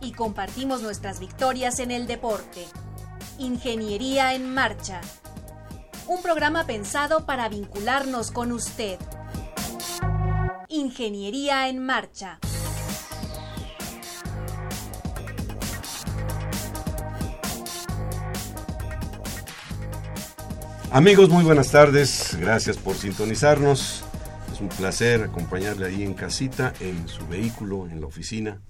Y compartimos nuestras victorias en el deporte. Ingeniería en Marcha. Un programa pensado para vincularnos con usted. Ingeniería en Marcha. Amigos, muy buenas tardes. Gracias por sintonizarnos. Es un placer acompañarle ahí en casita, en su vehículo, en la oficina.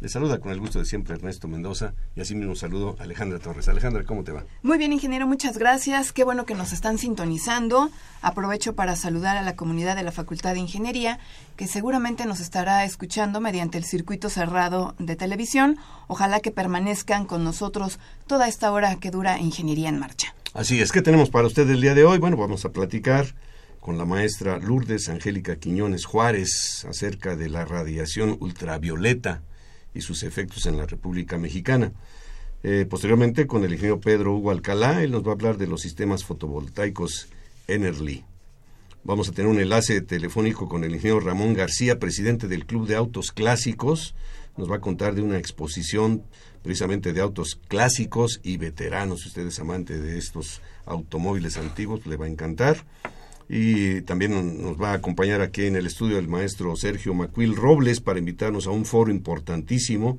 Le saluda con el gusto de siempre Ernesto Mendoza y así mismo saludo a Alejandra Torres. Alejandra, ¿cómo te va? Muy bien, ingeniero, muchas gracias. Qué bueno que nos están sintonizando. Aprovecho para saludar a la comunidad de la Facultad de Ingeniería, que seguramente nos estará escuchando mediante el circuito cerrado de televisión. Ojalá que permanezcan con nosotros toda esta hora que dura Ingeniería en Marcha. Así es, ¿qué tenemos para usted el día de hoy? Bueno, vamos a platicar con la maestra Lourdes Angélica Quiñones Juárez acerca de la radiación ultravioleta y sus efectos en la República Mexicana. Eh, posteriormente, con el ingeniero Pedro Hugo Alcalá, él nos va a hablar de los sistemas fotovoltaicos Enerly. Vamos a tener un enlace telefónico con el ingeniero Ramón García, presidente del Club de Autos Clásicos. Nos va a contar de una exposición precisamente de autos clásicos y veteranos. Si usted es amante de estos automóviles antiguos, le va a encantar. Y también nos va a acompañar aquí en el estudio el maestro Sergio Macuil Robles para invitarnos a un foro importantísimo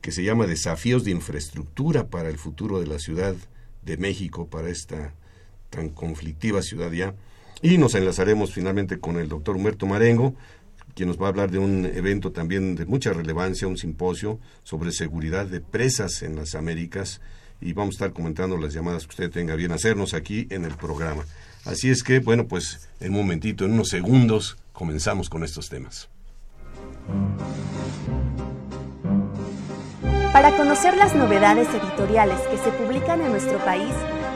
que se llama Desafíos de Infraestructura para el futuro de la Ciudad de México, para esta tan conflictiva ciudad ya. Y nos enlazaremos finalmente con el doctor Humberto Marengo, quien nos va a hablar de un evento también de mucha relevancia, un simposio sobre seguridad de presas en las Américas y vamos a estar comentando las llamadas que usted tenga bien hacernos aquí en el programa. Así es que, bueno, pues en un momentito, en unos segundos, comenzamos con estos temas. Para conocer las novedades editoriales que se publican en nuestro país,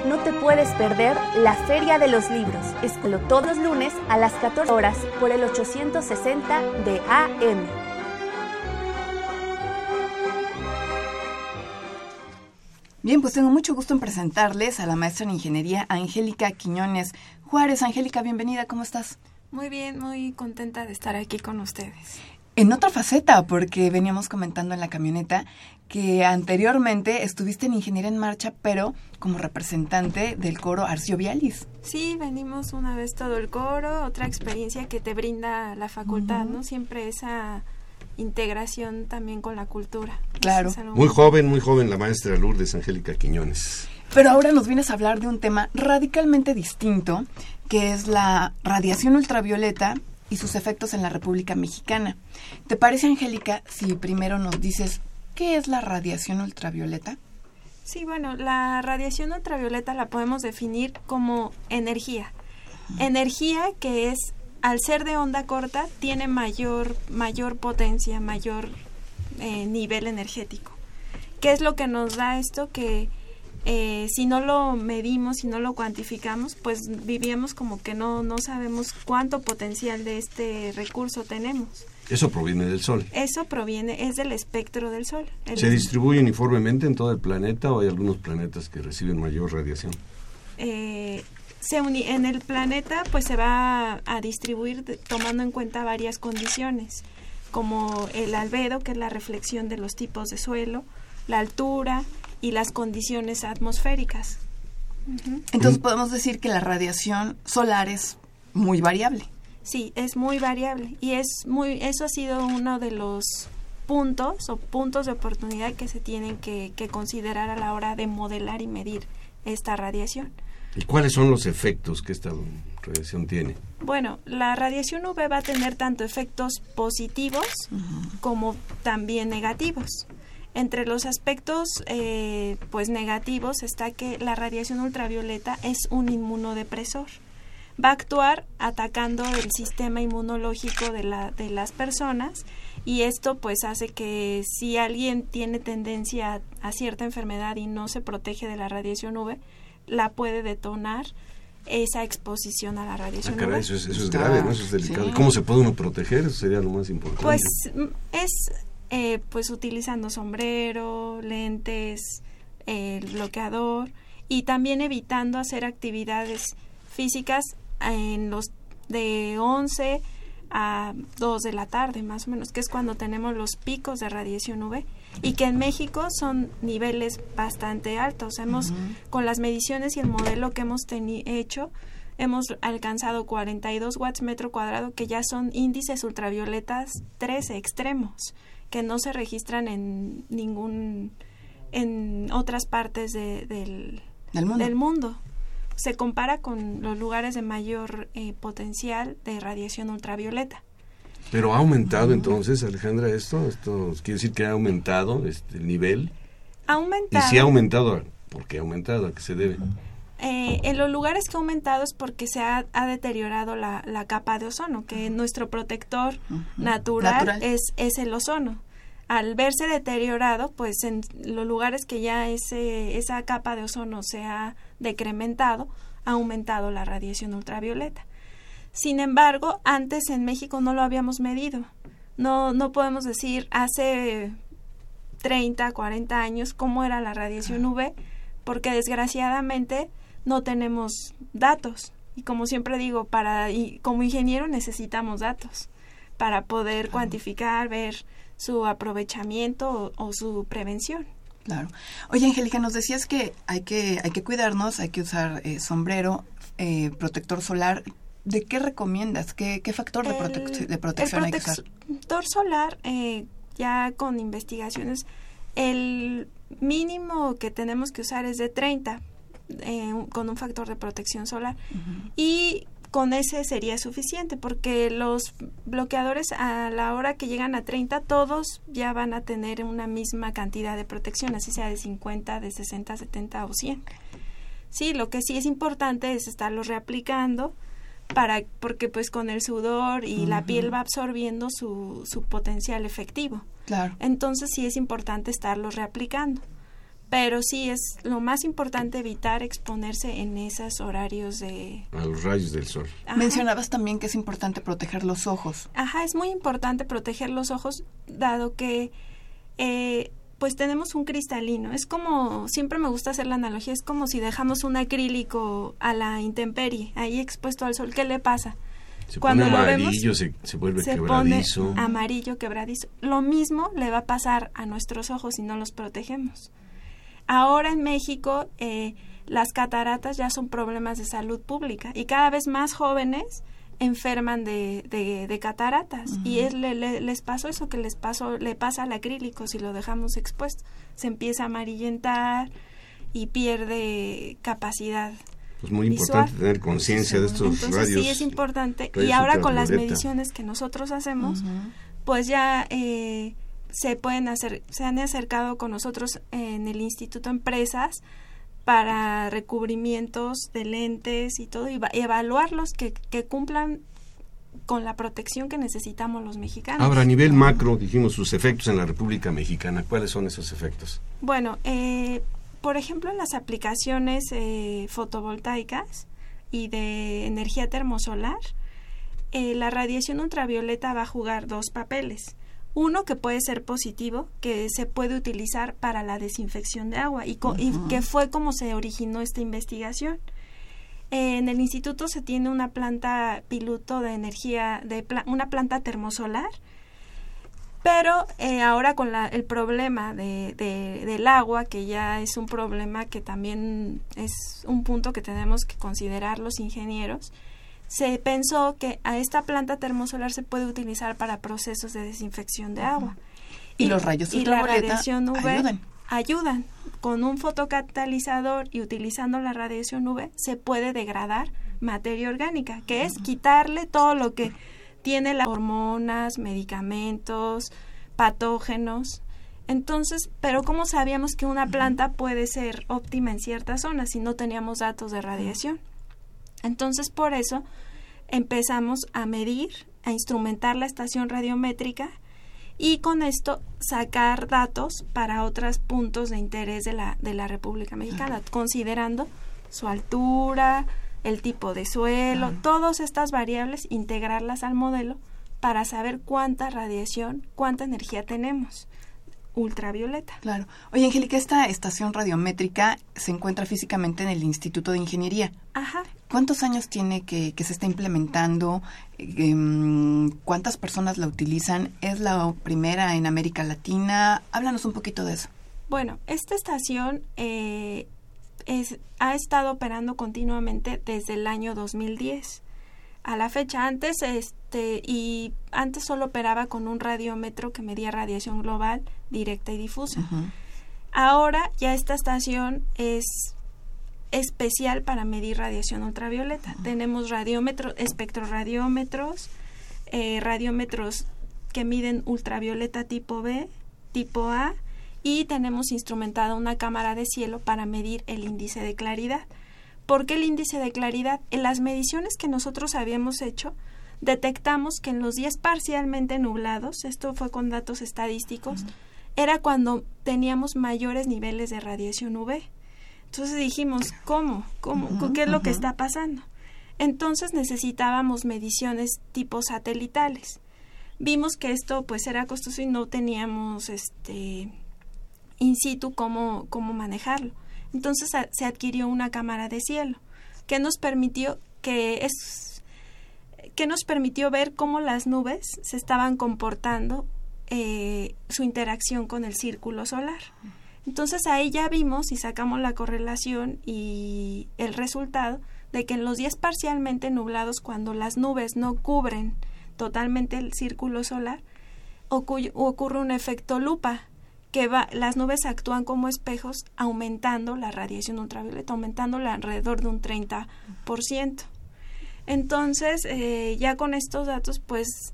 no te puedes perder la Feria de los Libros. Escuelo todos los lunes a las 14 horas por el 860 de AM. Bien, pues tengo mucho gusto en presentarles a la maestra en ingeniería Angélica Quiñones Juárez. Angélica, bienvenida, ¿cómo estás? Muy bien, muy contenta de estar aquí con ustedes. En otra faceta, porque veníamos comentando en la camioneta que anteriormente estuviste en Ingeniería en Marcha, pero como representante del coro Arcio Vialis. Sí, venimos una vez todo el coro, otra experiencia que te brinda la facultad, ¿no? Siempre esa integración también con la cultura. Claro. Muy joven, muy joven la maestra Lourdes Angélica Quiñones. Pero ahora nos vienes a hablar de un tema radicalmente distinto, que es la radiación ultravioleta y sus efectos en la República Mexicana. ¿Te parece, Angélica, si primero nos dices qué es la radiación ultravioleta? Sí, bueno, la radiación ultravioleta la podemos definir como energía. Energía que es, al ser de onda corta, tiene mayor, mayor potencia, mayor eh, nivel energético. ¿Qué es lo que nos da esto? Que eh, si no lo medimos, si no lo cuantificamos, pues vivíamos como que no, no sabemos cuánto potencial de este recurso tenemos. Eso proviene del Sol. Eso proviene, es del espectro del Sol. ¿Se distribuye uniformemente en todo el planeta o hay algunos planetas que reciben mayor radiación? eh, se uni- en el planeta pues se va a distribuir de- tomando en cuenta varias condiciones, como el albedo, que es la reflexión de los tipos de suelo, la altura y las condiciones atmosféricas. Entonces podemos decir que la radiación solar es muy variable. Sí, es muy variable y es muy eso ha sido uno de los puntos o puntos de oportunidad que se tienen que, que considerar a la hora de modelar y medir esta radiación. ¿Y cuáles son los efectos que esta radiación tiene? Bueno, la radiación UV va a tener tanto efectos positivos como también negativos. Entre los aspectos eh, pues negativos está que la radiación ultravioleta es un inmunodepresor. Va a actuar atacando el sistema inmunológico de, la, de las personas y esto pues hace que si alguien tiene tendencia a, cierta enfermedad y no se protege de la radiación UV, la puede detonar esa exposición a la radiación ah, UV. Eso es, eso es grave, ¿no? Eso es delicado. ¿Cómo se puede uno proteger? Eso sería lo más importante. Pues mm, es eh, pues utilizando sombrero, lentes, el bloqueador y también evitando hacer actividades físicas en los de 11 a 2 de la tarde más o menos, que es cuando tenemos los picos de radiación UV y que en México son niveles bastante altos. Hemos con las mediciones y el modelo que hemos hecho hemos alcanzado 42 watts metro cuadrado que ya son índices ultravioletas 13 extremos que no se registran en ningún en otras partes del, del mundo se compara con los lugares de mayor eh, potencial de radiación ultravioleta. Pero ha aumentado entonces, Alejandra, esto, esto quiere decir que ha aumentado este, el nivel. Ha aumentado. Y si ha aumentado, ¿por qué ha aumentado? ¿A qué se debe? Eh, en los lugares que ha aumentado es porque se ha, deteriorado la, capa de ozono, que nuestro protector natural, Es, es el ozono al verse deteriorado, pues en los lugares que ya ese, esa capa de ozono se ha decrementado, ha aumentado la radiación ultravioleta. Sin embargo, antes en México no lo habíamos medido. No, no podemos decir hace 30, 40 años cómo era la radiación UV, porque desgraciadamente no tenemos datos. Y como siempre digo, para y como ingeniero necesitamos datos para poder cuantificar, ver su aprovechamiento o, su prevención. Claro. Oye, Angélica, nos decías que hay que, hay que cuidarnos, hay que usar eh, sombrero, eh, protector solar. ¿De qué recomiendas? ¿Qué, qué factor de, de protección hay que usar? El protector solar, eh, ya con investigaciones, el mínimo que tenemos que usar es de 30 con un factor de protección solar. Y con ese sería suficiente porque los bloqueadores a la hora que llegan a 30 todos ya van a tener una misma cantidad de protección, así sea de 50, de 60, 70 o 100. Sí, lo que sí es importante es estarlos reaplicando para porque pues con el sudor y la piel va absorbiendo su, su potencial efectivo. Claro. Entonces sí es importante estarlos reaplicando pero sí es lo más importante evitar exponerse en esos horarios de... A los rayos del sol. Mencionabas también que es importante proteger los ojos. Ajá, es muy importante proteger los ojos dado que eh, pues tenemos un cristalino. Es como, siempre me gusta hacer la analogía, es como si dejamos un acrílico a la intemperie, ahí expuesto al sol. ¿Qué le pasa? Se Cuando pone amarillo, se, se, vuelve se quebradizo. Pone amarillo, quebradizo. Lo mismo le va a pasar a nuestros ojos si no los protegemos. Ahora en México eh, las cataratas ya son problemas de salud pública y cada vez más jóvenes enferman de, de, cataratas. Y es, les pasó eso que les pasó le pasa al acrílico si lo dejamos expuesto. Se empieza a amarillentar y pierde capacidad pues muy importante tener conciencia de estos Entonces, sí es importante. Y ahora con las mediciones que nosotros hacemos pues ya eh, se pueden hacer, se han acercado con nosotros en el Instituto Empresas para recubrimientos de lentes y todo, y, evaluarlos que, que cumplan con la protección que necesitamos los mexicanos. Ahora, a nivel macro, dijimos sus efectos en la República Mexicana. ¿Cuáles son esos efectos? Bueno, eh, por ejemplo, en las aplicaciones eh, fotovoltaicas y de energía termosolar, eh, la radiación ultravioleta va a jugar dos papeles. Uno que puede ser positivo, que se puede utilizar para la desinfección de agua y, que fue como se originó esta investigación. en el instituto se tiene una planta piloto de energía, de una planta termosolar, pero eh, ahora con la, el problema de, del agua, que ya es un problema que también es un punto que tenemos que considerar los ingenieros, se pensó que a esta planta termosolar se puede utilizar para procesos de desinfección de agua. Y, los rayos y la radiación UV ayudan. Con un fotocatalizador y utilizando la radiación UV se puede degradar materia orgánica, que es quitarle todo lo que tiene las hormonas, medicamentos, patógenos. Entonces, pero ¿cómo sabíamos que una planta puede ser óptima en ciertas zonas si no teníamos datos de radiación? Entonces, por eso empezamos a medir, a instrumentar la estación radiométrica y con esto sacar datos para otros puntos de interés de la, de la República Mexicana, considerando su altura, el tipo de suelo, todas estas variables, integrarlas al modelo para saber cuánta radiación, cuánta energía tenemos ultravioleta. Claro. Oye, Angélica, esta estación radiométrica se encuentra físicamente en el Instituto de Ingeniería. Ajá. ¿Cuántos años tiene que, que se está implementando? Em, ¿Cuántas personas la utilizan? ¿Es la primera en América Latina? Háblanos un poquito de eso. Bueno, esta estación eh, es, ha estado operando continuamente desde el año 2010 a la fecha antes este y antes solo operaba con un radiómetro que medía radiación global directa y difusa. Ahora ya esta estación es especial para medir radiación ultravioleta. Tenemos radiómetros, espectroradiómetros, eh, radiómetros que miden ultravioleta tipo B, tipo A y tenemos instrumentada una cámara de cielo para medir el índice de claridad. ¿Por qué el índice de claridad? En las mediciones que nosotros habíamos hecho, detectamos que en los días parcialmente nublados, esto fue con datos estadísticos, era cuando teníamos mayores niveles de radiación UV. Entonces dijimos, ¿cómo? ¿Cómo? ¿Qué es lo que está pasando? Entonces necesitábamos mediciones tipo satelitales. Vimos que esto pues era costoso y no teníamos este in situ cómo, cómo manejarlo. Entonces se adquirió una cámara de cielo que nos permitió que es que nos permitió ver cómo las nubes se estaban comportando eh, su interacción con el círculo solar. Entonces ahí ya vimos y sacamos la correlación y el resultado de que en los días parcialmente nublados, cuando las nubes no cubren totalmente el círculo solar, ocurre un efecto lupa, que va, las nubes actúan como espejos aumentando la radiación ultravioleta, aumentándola alrededor de un 30%. Entonces, eh, ya con estos datos, pues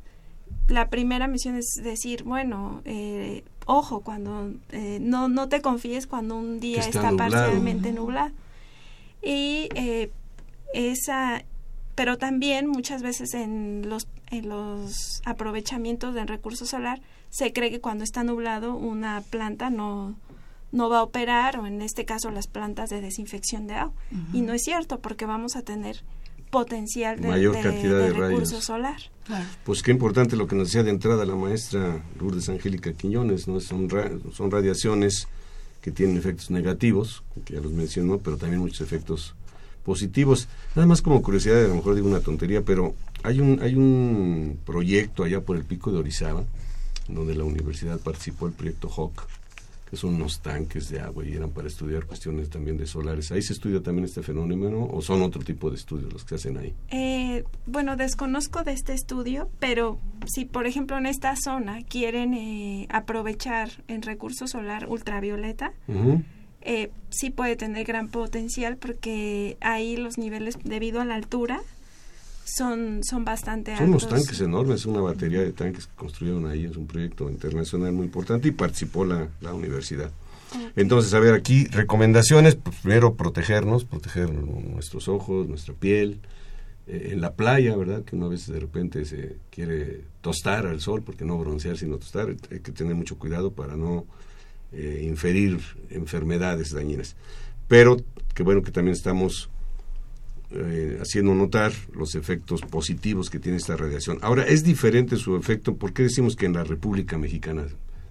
la primera misión es decir, bueno, eh, ojo, cuando eh, no, no te confíes cuando un día está, parcialmente nublado. Y esa, pero también muchas veces en los, en los aprovechamientos del recurso solar, se cree que cuando está nublado una planta no, no va a operar o en este caso las plantas de desinfección de agua. Y no es cierto porque vamos a tener potencial de, mayor cantidad de, recurso solar. Pues qué importante lo que nos decía de entrada la maestra Lourdes Angélica Quiñones, ¿no? Son, son radiaciones que tienen efectos negativos, que ya los mencionó, pero también muchos efectos positivos. Nada más como curiosidad, a lo mejor digo una tontería, pero hay un, hay un proyecto allá por el pico de Orizaba, donde la universidad participó el proyecto HOC, que son unos tanques de agua y eran para estudiar cuestiones también de solares. ¿Ahí se estudia también este fenómeno o son otro tipo de estudios los que se hacen ahí? Eh, bueno, desconozco de este estudio, pero si por ejemplo en esta zona quieren eh, aprovechar el recurso solar ultravioleta, eh, sí puede tener gran potencial porque ahí los niveles debido a la altura son, son bastante Son unos tanques enormes, una batería de tanques que construyeron ahí, es un proyecto internacional muy importante y participó la, la universidad. Entonces, a ver, aquí recomendaciones, pues, primero protegernos, proteger nuestros ojos, nuestra piel, eh, en la playa, ¿verdad? Que una vez de repente se quiere tostar al sol, porque no broncear sino tostar, hay que tener mucho cuidado para no eh, inferir enfermedades dañinas. Pero, qué bueno que también estamos eh, haciendo notar los efectos positivos que tiene esta radiación. Ahora, es diferente su efecto, ¿por qué decimos que en la República Mexicana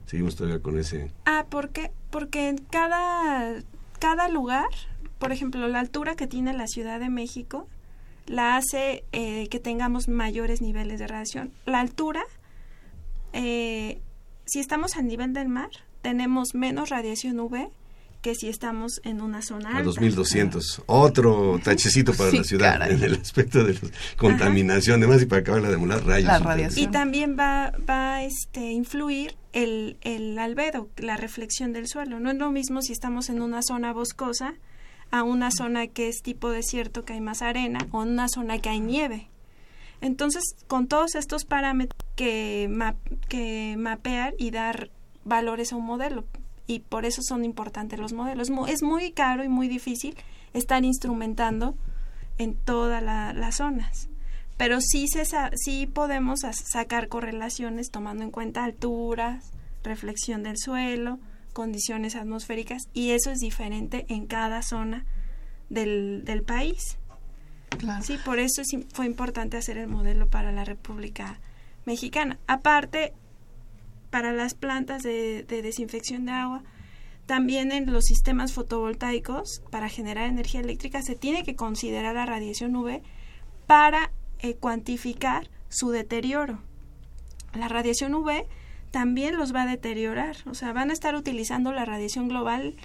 seguimos todavía con ese? Ah, porque porque en cada cada lugar, por ejemplo, la altura que tiene la Ciudad de México la hace eh, que tengamos mayores niveles de radiación. La altura, eh, si estamos al nivel del mar, tenemos menos radiación UV que si estamos en una zona alta. A 2200. Otro tachecito para la ciudad en el aspecto de la contaminación, además y para acabar de demolar rayos. Y también va va este influir el, el albedo, la reflexión del suelo. No es lo mismo si estamos en una zona boscosa a una zona que es tipo desierto, que hay más arena, o en una zona que hay nieve. Entonces, con todos estos parámetros que, que mapear y dar valores a un modelo, y por eso son importantes los modelos. Es muy caro y muy difícil estar instrumentando en todas las zonas. pero sí, se sí podemos sacar correlaciones tomando en cuenta alturas, reflexión del suelo, condiciones atmosféricas y eso es diferente en cada zona del, del país. Sí, por eso fue importante hacer el modelo para la República Mexicana. Aparte, para las plantas de, desinfección de agua, también en los sistemas fotovoltaicos, para generar energía eléctrica, se tiene que considerar la radiación UV para eh, cuantificar su deterioro. La radiación UV también los va a deteriorar, o sea, van a estar utilizando la radiación global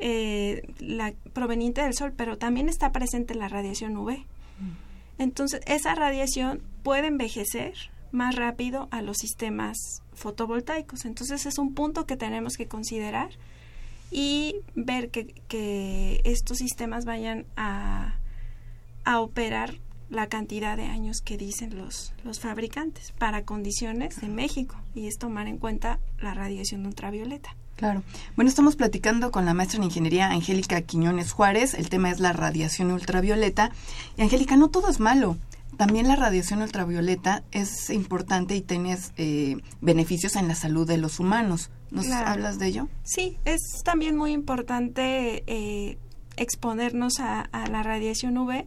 eh, la proveniente del sol, pero también está presente la radiación UV. Entonces, esa radiación puede envejecer más rápido a los sistemas fotovoltaicos. Entonces, es un punto que tenemos que considerar y ver que, estos sistemas vayan a, a operar la cantidad de años que dicen los, los fabricantes para condiciones de México y es tomar en cuenta la radiación ultravioleta. Claro. Bueno, estamos platicando con la maestra en ingeniería Angélica Quiñones Juárez. El tema es la radiación ultravioleta. Y Angélica, no todo es malo. También la radiación ultravioleta es importante y tiene eh, beneficios en la salud de los humanos. ¿Nos hablas de ello? Sí, es también muy importante eh, exponernos a, la radiación UV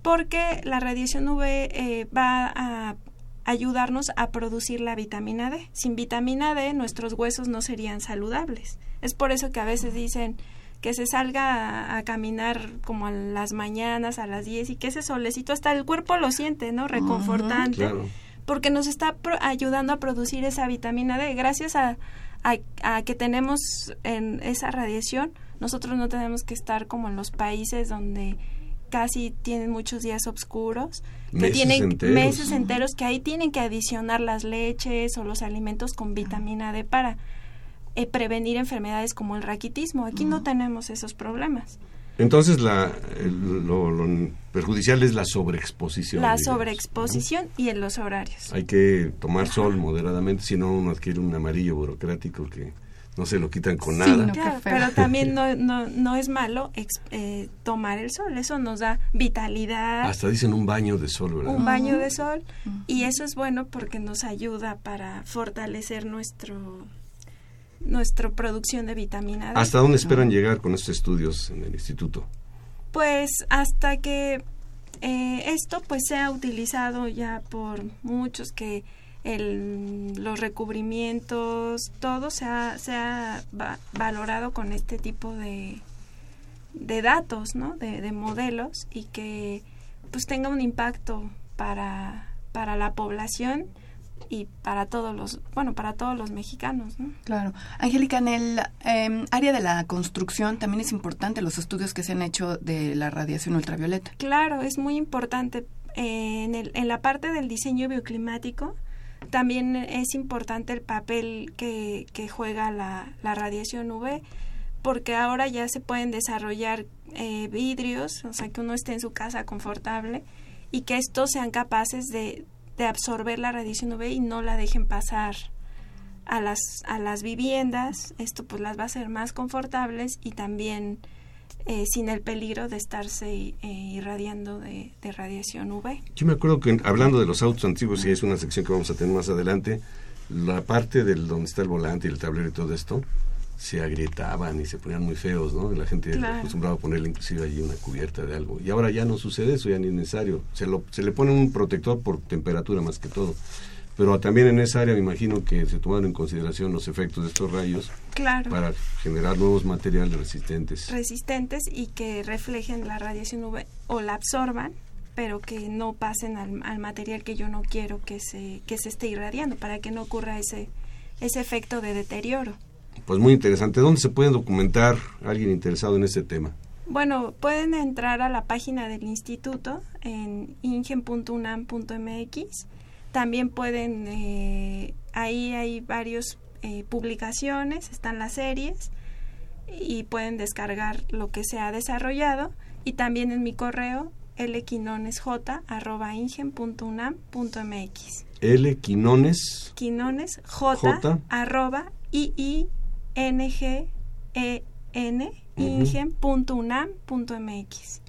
porque la radiación UV eh, va a ayudarnos a producir la vitamina D. Sin vitamina D nuestros huesos no serían saludables. Es por eso que a veces dicen que se salga a, caminar como a las mañanas, a las 10 y que ese solecito hasta el cuerpo lo siente, ¿no? Reconfortante. Porque nos está ayudando a producir esa vitamina D. Gracias a, a, que tenemos en esa radiación, nosotros no tenemos que estar como en los países donde casi tienen muchos días oscuros, que tienen meses enteros que ahí tienen que adicionar las leches o los alimentos con vitamina D para eh, prevenir enfermedades como el raquitismo. Aquí no tenemos esos problemas. Entonces, la, lo, perjudicial es la sobreexposición. La sobreexposición y en los horarios. Hay que tomar sol moderadamente, si no uno adquiere un amarillo burocrático que no se lo quitan con nada. pero también no, no, no es malo eh, tomar el sol, eso nos da vitalidad. Hasta dicen un baño de sol, ¿verdad? Un baño de sol y eso es bueno porque nos ayuda para fortalecer nuestro nuestra producción de vitamina D. ¿Hasta dónde esperan llegar con estos estudios en el instituto? Pues hasta que eh, esto pues sea utilizado ya por muchos que el, los recubrimientos, todo se ha, se ha valorado con este tipo de, de datos, ¿no? De, de, modelos y que pues tenga un impacto para, para la población y para todos los, bueno, para todos los mexicanos, ¿no? Claro. Angélica, en el em, área de la construcción también es importante los estudios que se han hecho de la radiación ultravioleta. Claro, es muy importante. Eh, en, el, en la parte del diseño bioclimático, también es importante el papel que, que juega la, la, radiación UV, porque ahora ya se pueden desarrollar eh, vidrios, o sea, que uno esté en su casa confortable y que estos sean capaces de, de absorber la radiación UV y no la dejen pasar a las, a las viviendas. Esto pues las va a hacer más confortables y también eh, sin el peligro de estarse eh, irradiando de, radiación UV. Yo me acuerdo que hablando de los autos antiguos, y es una sección que vamos a tener más adelante, la parte del donde está el volante y el tablero y todo esto, se agrietaban y se ponían muy feos, ¿no? La gente acostumbraba a ponerle inclusive allí una cubierta de algo. Y ahora ya no sucede eso, ya ni es necesario. Se, lo, se le pone un protector por temperatura más que todo pero también en esa área me imagino que se tomaron en consideración los efectos de estos rayos para generar nuevos materiales resistentes. Resistentes y que reflejen la radiación UV o la absorban, pero que no pasen al, material que yo no quiero que se, que se esté irradiando para que no ocurra ese, ese efecto de deterioro. Pues muy interesante. ¿Dónde se puede documentar alguien interesado en ese tema? Bueno, pueden entrar a la página del instituto en ingen.unam.mx también pueden, eh, ahí hay varias eh, publicaciones, están las series y pueden descargar lo que se ha desarrollado y también en mi correo lquinonesj.ingen.unam.mx lquinones quinones j, arroba i i n g e.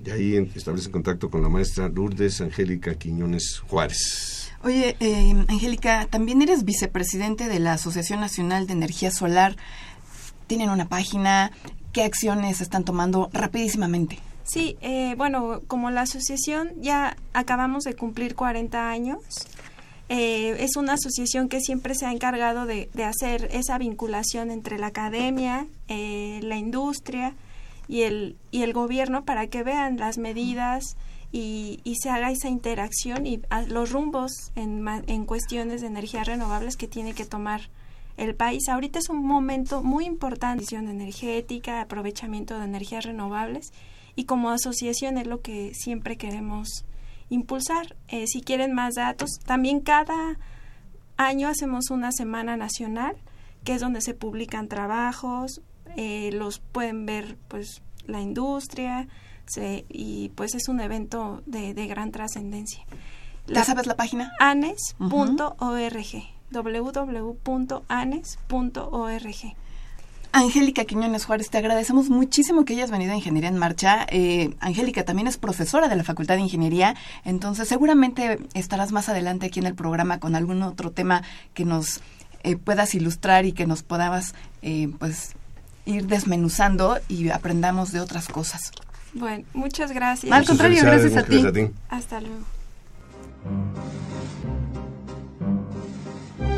Y ahí establece contacto con la maestra Lourdes Angélica Quiñones Juárez. Oye, eh, Angélica, también eres vicepresidente de la Asociación Nacional de Energía Solar. Tienen una página. ¿Qué acciones están tomando rapidísimamente? Sí, eh, bueno, como la asociación ya acabamos de cumplir 40 años, eh, es una asociación que siempre se ha encargado de, hacer esa vinculación entre la academia, eh, la industria y el, y el gobierno para que vean las medidas y, se haga esa interacción y los rumbos en, en cuestiones de energías renovables que tiene que tomar el país. Ahorita es un momento muy importante, decisión energética, aprovechamiento de energías renovables y como asociación es lo que siempre queremos impulsar. Eh, si quieren más datos, también cada año hacemos una semana nacional que es donde se publican trabajos, eh, los pueden ver pues la industria, y pues es un evento de, gran trascendencia. ¿Ya sabes la página? anes.org, www.anes.org. Angélica Quiñones Juárez, te agradecemos muchísimo que hayas venido a Ingeniería en Marcha. Eh, Angélica también es profesora de la Facultad de Ingeniería, entonces seguramente estarás más adelante aquí en el programa con algún otro tema que nos eh, puedas ilustrar y que nos podamos eh, pues ir desmenuzando y aprendamos de otras cosas. Bueno, muchas gracias. Al contrario, gracias, a, ti. Hasta luego.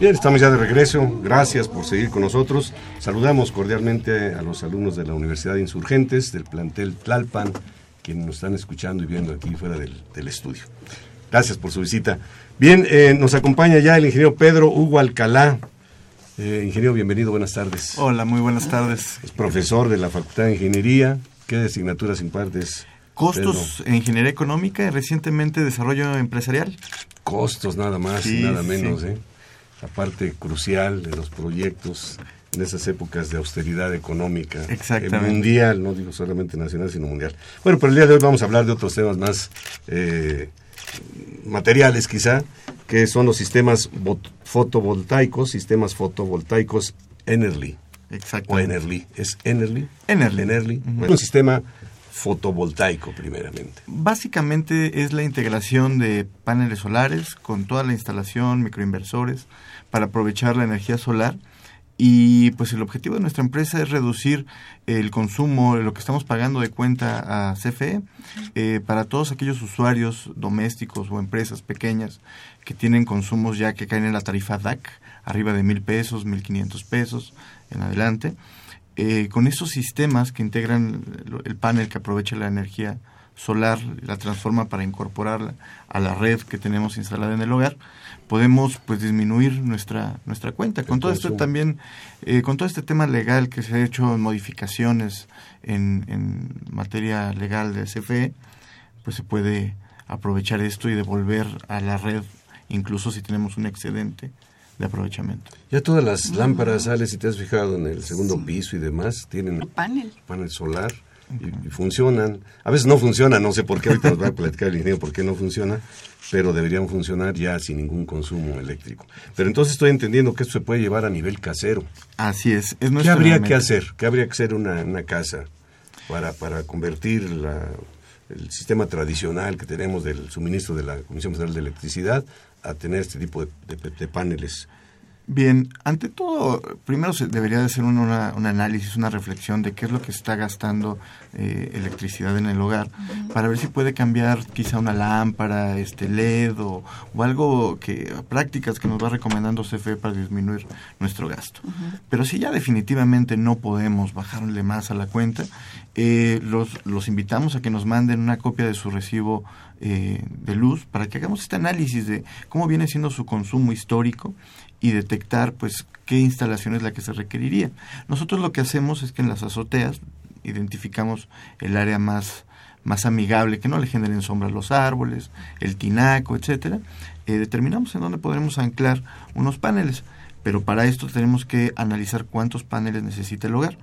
Bien, estamos ya de regreso. Gracias por seguir con nosotros. Saludamos cordialmente a los alumnos de la Universidad de Insurgentes, del plantel Tlalpan, quienes nos están escuchando y viendo aquí fuera del, estudio. Gracias por su visita. Bien, eh, nos acompaña ya el ingeniero Pedro Hugo Alcalá. Eh, ingeniero, bienvenido, buenas tardes. Hola, muy buenas tardes. Es profesor de la Facultad de Ingeniería. ¿Qué asignaturas impartes? Costos en ingeniería económica y recientemente desarrollo empresarial. Costos nada más y nada menos, ¿eh? La parte crucial de los proyectos en esas épocas de austeridad económica mundial, no digo solamente nacional, sino mundial. Bueno, pero el día de hoy vamos a hablar de otros temas más eh, materiales quizá, que son los sistemas fotovoltaicos, sistemas fotovoltaicos Enerly. Exacto. O Enerly. ¿Es Enerly? Enerly. Enerly. un sistema fotovoltaico primeramente? Básicamente es la integración de paneles solares con toda la instalación, microinversores, para aprovechar la energía solar. Y pues el objetivo de nuestra empresa es reducir el consumo, lo que estamos pagando de cuenta a CFE, eh, para todos aquellos usuarios domésticos o empresas pequeñas que tienen consumos ya que caen en la tarifa DAC, arriba de mil pesos, mil quinientos pesos en adelante. Eh, con esos sistemas que integran el panel que aprovecha la energía solar, la transforma para incorporarla a la red que tenemos instalada en el hogar, podemos pues disminuir nuestra nuestra cuenta. Con todo esto también, eh, con todo este tema legal que se ha hecho modificaciones en, en materia legal de CFE, pues se puede aprovechar esto y devolver a la red, incluso si tenemos un excedente, de aprovechamiento. Ya todas las lámparas, sales si te has fijado en el segundo piso y demás, tienen panel, panel solar y, funcionan. A veces no funcionan, no sé por qué, ahorita nos va a platicar el ingeniero por qué no funciona, pero deberían funcionar ya sin ningún consumo eléctrico. Pero entonces estoy entendiendo que esto se puede llevar a nivel casero. Así es. es ¿Qué habría que hacer? ¿Qué habría que hacer una, una casa para, para convertir la, el sistema tradicional que tenemos del suministro de la Comisión Federal de Electricidad a tener este tipo de, paneles? Bien, ante todo, primero se debería de hacer un, análisis, una reflexión de qué es lo que está gastando eh, electricidad en el hogar, para ver si puede cambiar quizá una lámpara, este LED o, algo que prácticas que nos va recomendando CFE para disminuir nuestro gasto. Pero si ya definitivamente no podemos bajarle más a la cuenta, eh, los, los invitamos a que nos manden una copia de su recibo eh, de luz para que hagamos este análisis de cómo viene siendo su consumo histórico y detectar pues qué instalación es la que se requeriría. Nosotros lo que hacemos es que en las azoteas identificamos el área más más amigable, que no le generen sombras los árboles, el tinaco, etcétera, eh, determinamos en dónde podremos anclar unos paneles. Pero para esto tenemos que analizar cuántos paneles necesita el hogar.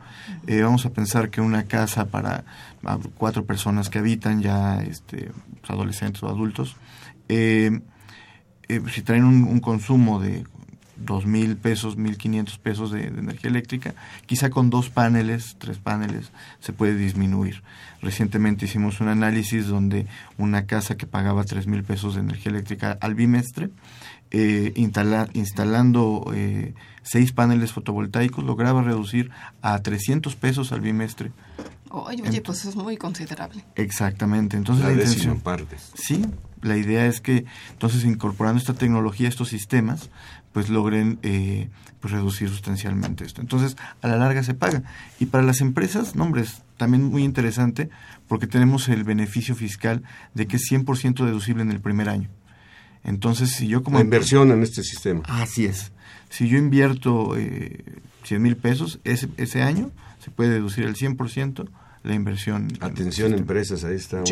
Eh, vamos a pensar que una casa para ah, cuatro personas que habitan, ya este, pues, adolescentes o adultos, eh, si traen un consumo de dos mil pesos, mil quinientos pesos de, energía eléctrica, quizá con dos paneles, tres paneles, se puede disminuir. Recientemente hicimos un análisis donde una casa que pagaba tres mil pesos de energía eléctrica al bimestre, eh, instalando eh, seis paneles fotovoltaicos, lograba reducir a 300 pesos al bimestre. Oye, oye, pues es muy considerable. Exactamente. Entonces la, intención, partes. Sí, la idea es que entonces incorporando esta tecnología, estos sistemas, pues logren eh, pues reducir sustancialmente esto. Entonces, a la larga se paga. Y para las empresas, no, hombre, es también muy interesante porque tenemos el beneficio fiscal de que es 100% deducible en el primer año. Entonces, si yo como... La inversión en este sistema. Así es. Si yo invierto eh, 100 mil pesos, ese, ese año se puede deducir el 100% la inversión. Atención empresas, ahí está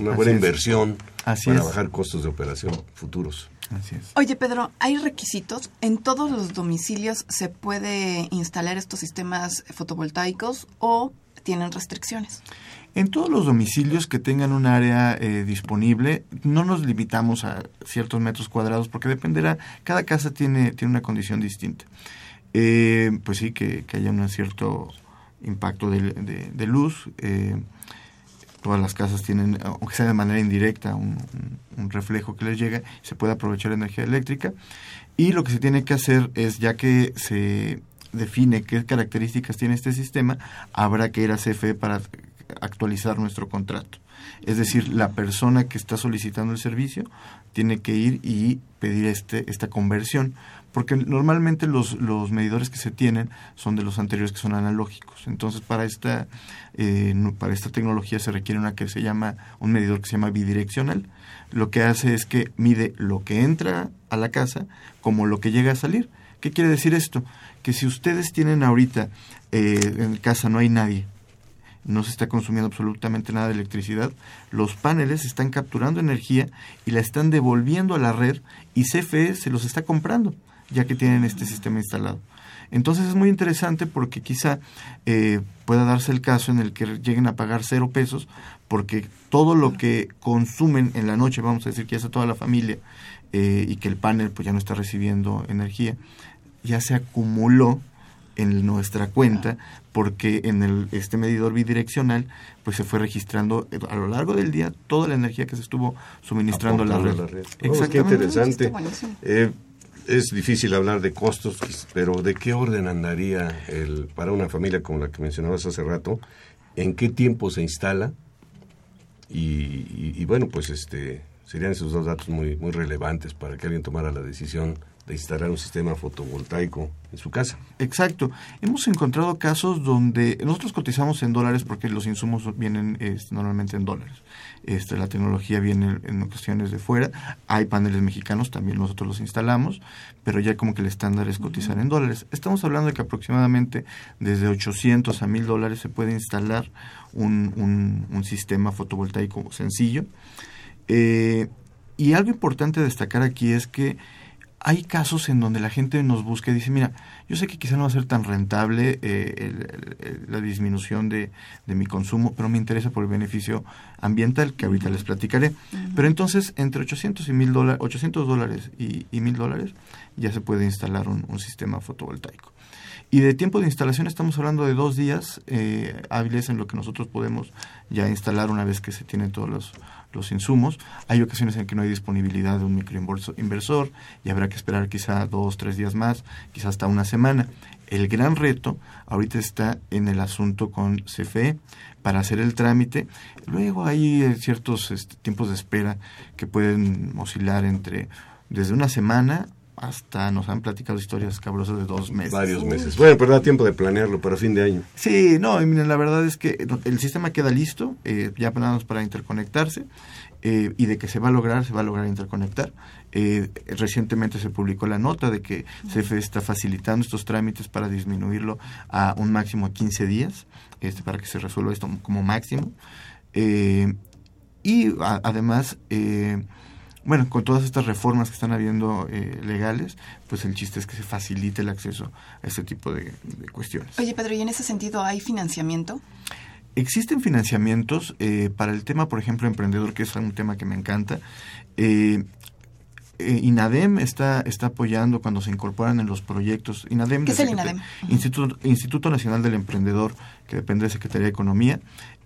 una, buena inversión para bajar costos de operación futuros. Así es. Oye, Pedro, ¿hay requisitos? ¿En todos los domicilios se puede instalar estos sistemas fotovoltaicos o tienen restricciones? En todos los domicilios que tengan un área eh, disponible, no nos limitamos a ciertos metros cuadrados porque dependerá, cada casa tiene, tiene una condición distinta. Eh, pues sí, que, que haya un cierto impacto de, luz. Eh, todas las casas tienen, aunque sea de manera indirecta, un, reflejo que les llega, se puede aprovechar la energía eléctrica. Y lo que se tiene que hacer es, ya que se define qué características tiene este sistema, habrá que ir a CFE para actualizar nuestro contrato. Es decir, la persona que está solicitando el servicio tiene que ir y pedir este, esta conversión porque normalmente los, los medidores que se tienen son de los anteriores que son analógicos. Entonces, para esta, eh, para esta tecnología se requiere una que se llama, un medidor que se llama bidireccional. Lo que hace es que mide lo que entra a la casa como lo que llega a salir. ¿Qué quiere decir esto? Que si ustedes tienen ahorita eh, en casa no hay nadie, no se está consumiendo absolutamente nada de electricidad, los paneles están capturando energía y la están devolviendo a la red y CFE se los está comprando ya que tienen este sistema instalado. Entonces es muy interesante porque quizá eh, pueda darse el caso en el que lleguen a pagar cero pesos porque todo lo que consumen en la noche, vamos a decir que ya está toda la familia eh, y que el panel pues ya no está recibiendo energía, ya se acumuló en nuestra cuenta porque en el, este medidor bidireccional pues se fue registrando a lo largo del día toda la energía que se estuvo suministrando a la red. Oh, qué interesante es difícil hablar de costos, pero ¿de qué orden andaría el, para una familia como la que mencionabas hace rato? ¿En qué tiempo se instala? Y, bueno, pues este serían esos dos datos muy, muy relevantes para que alguien tomara la decisión de instalar un sistema fotovoltaico en su casa. Exacto. Hemos encontrado casos donde nosotros cotizamos en dólares porque los insumos vienen normalmente en dólares. Este, la tecnología viene en cuestiones de fuera. Hay paneles mexicanos, también nosotros los instalamos, pero ya como que el estándar es cotizar en dólares. Estamos hablando de que aproximadamente desde 800 a 1000 dólares se puede instalar un, un, sistema fotovoltaico sencillo. Eh, y algo importante a destacar aquí es que hay casos en donde la gente nos busca y dice, mira, yo sé que quizá no va a ser tan rentable eh, la disminución de, mi consumo, pero me interesa por el beneficio ambiental, que ahorita les platicaré. Pero entonces, entre 800 y mil dólares, 800 dólares y, mil dólares, ya se puede instalar un, sistema fotovoltaico. Y de tiempo de instalación estamos hablando de dos días eh, hábiles en lo que nosotros podemos ya instalar una vez que se tienen todos los los insumos. Hay ocasiones en que no hay disponibilidad de un microinversor y habrá que esperar quizá dos, tres días más, quizá hasta una semana. El gran reto ahorita está en el asunto con CFE para hacer el trámite. Luego hay eh, ciertos este, tiempos de espera que pueden oscilar entre desde una semana hasta nos han platicado historias cabrosas de dos meses. Varios meses. Bueno, pero da tiempo de planearlo para fin de año. Sí, no, y miren, la verdad es que el sistema queda listo, eh, ya nada para interconectarse, eh, y de que se va a lograr, se va a lograr interconectar. Eh, recientemente se publicó la nota de que CFE está facilitando estos trámites para disminuirlo a un máximo de 15 días, este, para que se resuelva esto como máximo. Eh, y además, eh, bueno, con todas estas reformas que están habiendo eh, legales, pues el chiste es que se facilite el acceso a este tipo de, cuestiones. Oye, Pedro, ¿y en ese sentido hay financiamiento? Existen financiamientos eh, para el tema, por ejemplo, emprendedor, que es un tema que me encanta. Eh, eh, INADEM está, está apoyando cuando se incorporan en los proyectos. INADEM, ¿Qué es el INADEM? Instituto, Instituto Nacional del Emprendedor, que depende de Secretaría de Economía,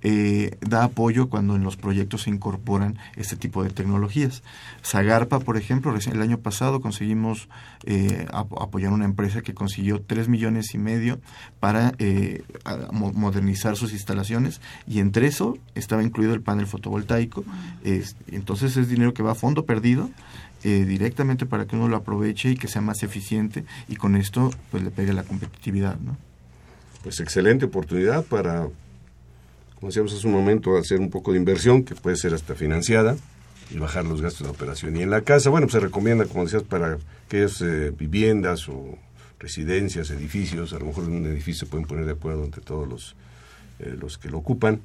eh, da apoyo cuando en los proyectos se incorporan este tipo de tecnologías. Zagarpa, por ejemplo, el año pasado conseguimos eh, apoyar una empresa que consiguió 3 millones y medio para modernizar sus instalaciones y entre eso estaba incluido el panel fotovoltaico. entonces es dinero que va a fondo perdido eh, directamente para que uno lo aproveche y que sea más eficiente y con esto pues le pegue la competitividad, ¿no? Pues excelente oportunidad para, como decíamos hace un momento, hacer un poco de inversión que puede ser hasta financiada y bajar los gastos de operación. Y en la casa, bueno, pues se recomienda, como decías, para aquellas eh, viviendas o residencias, edificios, a lo mejor en un edificio se pueden poner de acuerdo entre todos los, eh, los que lo ocupan,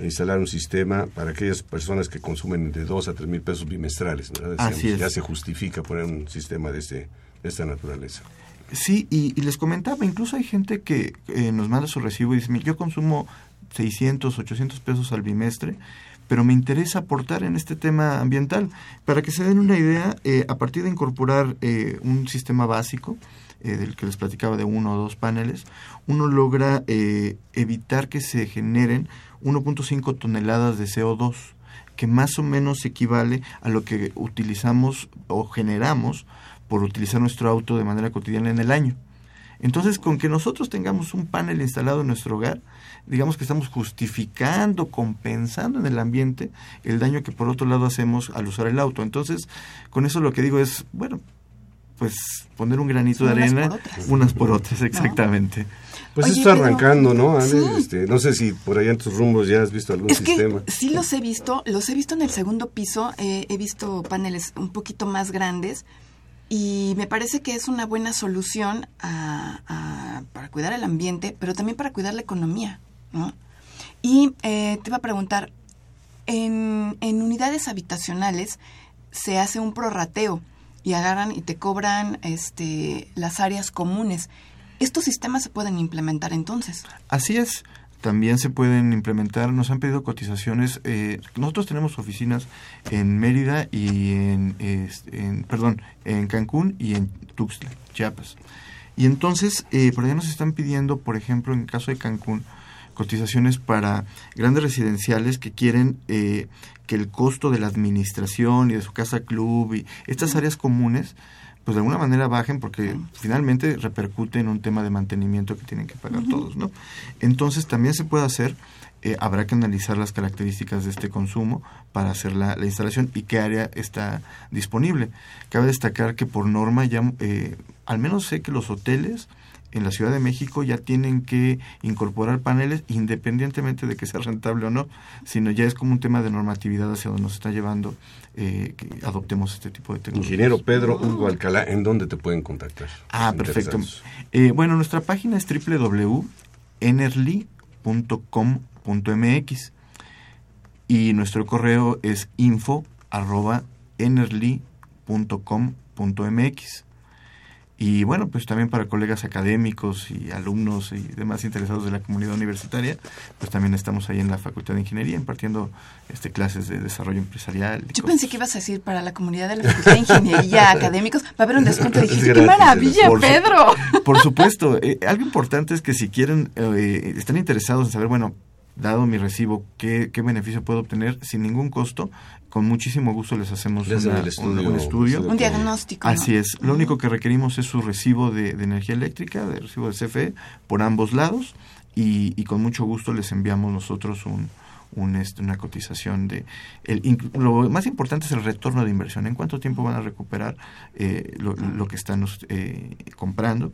instalar un sistema para aquellas personas que consumen de 2 a 3 mil pesos bimestrales. Ya se justifica poner un sistema de, este, de esta naturaleza. Sí, y, les comentaba, incluso hay gente que eh, nos manda su recibo y dice, yo consumo 600, 800 pesos al bimestre, pero me interesa aportar en este tema ambiental. Para que se den una idea, eh, a partir de incorporar eh, un sistema básico, del que les platicaba de uno o dos paneles, uno logra evitar que se generen 1.5 toneladas de CO2, que más o menos equivale a lo que utilizamos o generamos por utilizar nuestro auto de manera cotidiana en el año. Entonces, con que nosotros tengamos un panel instalado en nuestro hogar, digamos que estamos justificando, compensando en el ambiente el daño que por otro lado hacemos al usar el auto. Entonces, con eso lo que digo es, bueno, pues poner un granito de arena, unas por otras, exactamente. Pues esto está arrancando, ¿no? Este, no sé si por allá en tus rumbos ya has visto algún sistema. sí los he visto, los he visto en el segundo piso, eh, he visto paneles un poquito más grandes y me parece que es una buena solución para cuidar el ambiente, pero también para cuidar la economía, ¿no? Y eh, te iba a preguntar, en, en unidades habitacionales se hace un prorrateo y agarran y te cobran este, las áreas comunes. ¿Estos sistemas se pueden implementar entonces? Así es. También se pueden implementar, nos han pedido cotizaciones. Eh, nosotros tenemos oficinas en Mérida y en, perdón, en Cancún y en Tuxtla, Chiapas. Y entonces, eh, por allá nos están pidiendo, por ejemplo, en el caso de Cancún, cotizaciones para grandes residenciales que quieren eh, que el costo de la administración y de su casa club y estas áreas comunes pues de alguna manera bajen porque finalmente repercute en un tema de mantenimiento que tienen que pagar todos, ¿no? Entonces también se puede hacer, eh, habrá que analizar las características de este consumo para hacer la, instalación y qué área está disponible. Cabe destacar que por norma ya, eh, al menos sé que los hoteles en la Ciudad de México ya tienen que incorporar paneles independientemente de que sea rentable o no, sino ya es como un tema de normatividad hacia donde nos está llevando eh, que adoptemos este tipo de tecnología. Ingeniero Pedro Hugo Alcalá, ¿en dónde te pueden contactar? Ah, perfecto. Eh, bueno, nuestra página es www.enerly.com.mx y nuestro correo es info arroba y bueno, pues también para colegas académicos y alumnos y demás interesados de la comunidad universitaria, pues también estamos ahí en la Facultad de Ingeniería impartiendo este clases de desarrollo empresarial. Yo pensé que ibas a decir para la comunidad de la Facultad de Ingeniería académicos va a haber un descuento. Dije, ¡qué maravilla, Pedro! por supuesto. Eh, algo importante es que si quieren, eh, están interesados en saber, bueno, dado mi recibo, ¿qué, qué beneficio puedo obtener sin ningún costo. Con muchísimo gusto les hacemos un estudio. Un diagnóstico. Así es. Lo único que requerimos es su recibo de, energía eléctrica, de recibo de CFE, por ambos lados, y, con mucho gusto les enviamos nosotros un, este, una cotización de... El, lo más importante es el retorno de inversión. ¿En cuánto tiempo van a recuperar eh, lo, que están eh, comprando?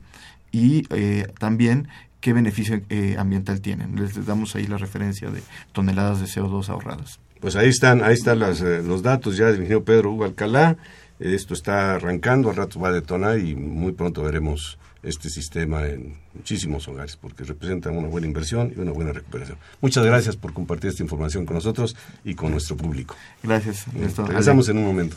Y eh, también qué beneficio ambiental tienen. Les damos ahí la referencia de toneladas de CO2 ahorradas. Pues ahí están, ahí están los datos ya del ingeniero Pedro Hugo Alcalá. Esto está arrancando, al rato va a detonar y muy pronto veremos este sistema en muchísimos hogares, porque representa una buena inversión y una buena recuperación. Muchas gracias por compartir esta información con nosotros y con nuestro público. Gracias. Regresamos en un momento.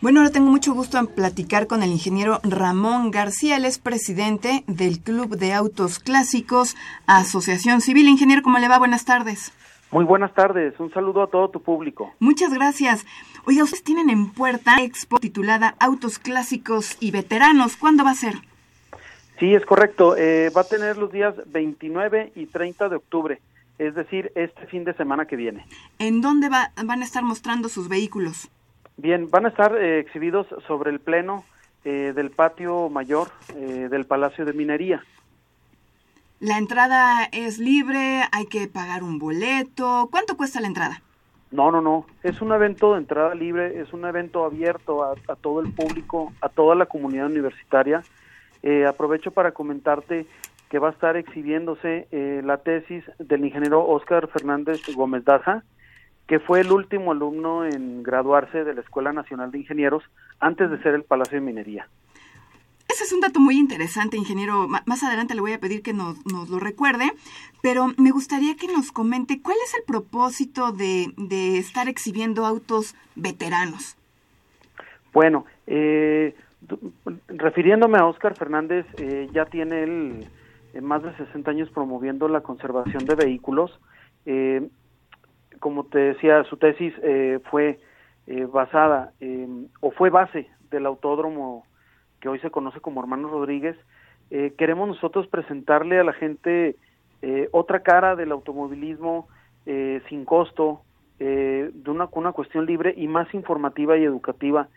Bueno, ahora tengo mucho gusto en platicar con el ingeniero Ramón García, él es presidente del Club de Autos Clásicos, Asociación Civil. Ingeniero, ¿cómo le va? Buenas tardes. Muy buenas tardes, un saludo a todo tu público. Muchas gracias. Oiga, ustedes tienen en puerta expo titulada Autos Clásicos y Veteranos. ¿Cuándo va a ser? Sí, es correcto. Eh, va a tener los días 29 y 30 de octubre, es decir, este fin de semana que viene. ¿En dónde va, van a estar mostrando sus vehículos? Bien, van a estar eh, exhibidos sobre el pleno eh, del patio mayor eh, del Palacio de Minería. ¿La entrada es libre? ¿Hay que pagar un boleto? ¿Cuánto cuesta la entrada? No, no, no. Es un evento de entrada libre, es un evento abierto a, todo el público, a toda la comunidad universitaria. aprovecho para comentarte que va a estar exhibiéndose la tesis del ingeniero Óscar Fernández Gómez Daza, que fue el último alumno en graduarse de la Escuela Nacional de Ingenieros antes de ser el Palacio de Minería. Ese es un dato muy interesante, ingeniero. más adelante le voy a pedir que nos, lo recuerde, pero me gustaría que nos comente cuál es el propósito de, estar exhibiendo autos veteranos. Bueno, eh, refiriéndome a Óscar Fernández, eh, ya tiene él eh, más de 60 años promoviendo la conservación de vehículos. Eh, como te decía, su tesis eh, fue eh, basada o fue base del autódromo que hoy se conoce como Hermanos Rodríguez. Eh, queremos nosotros presentarle a la gente otra cara del automovilismo sin costo, de una, una cuestión libre y más informativa y educativa,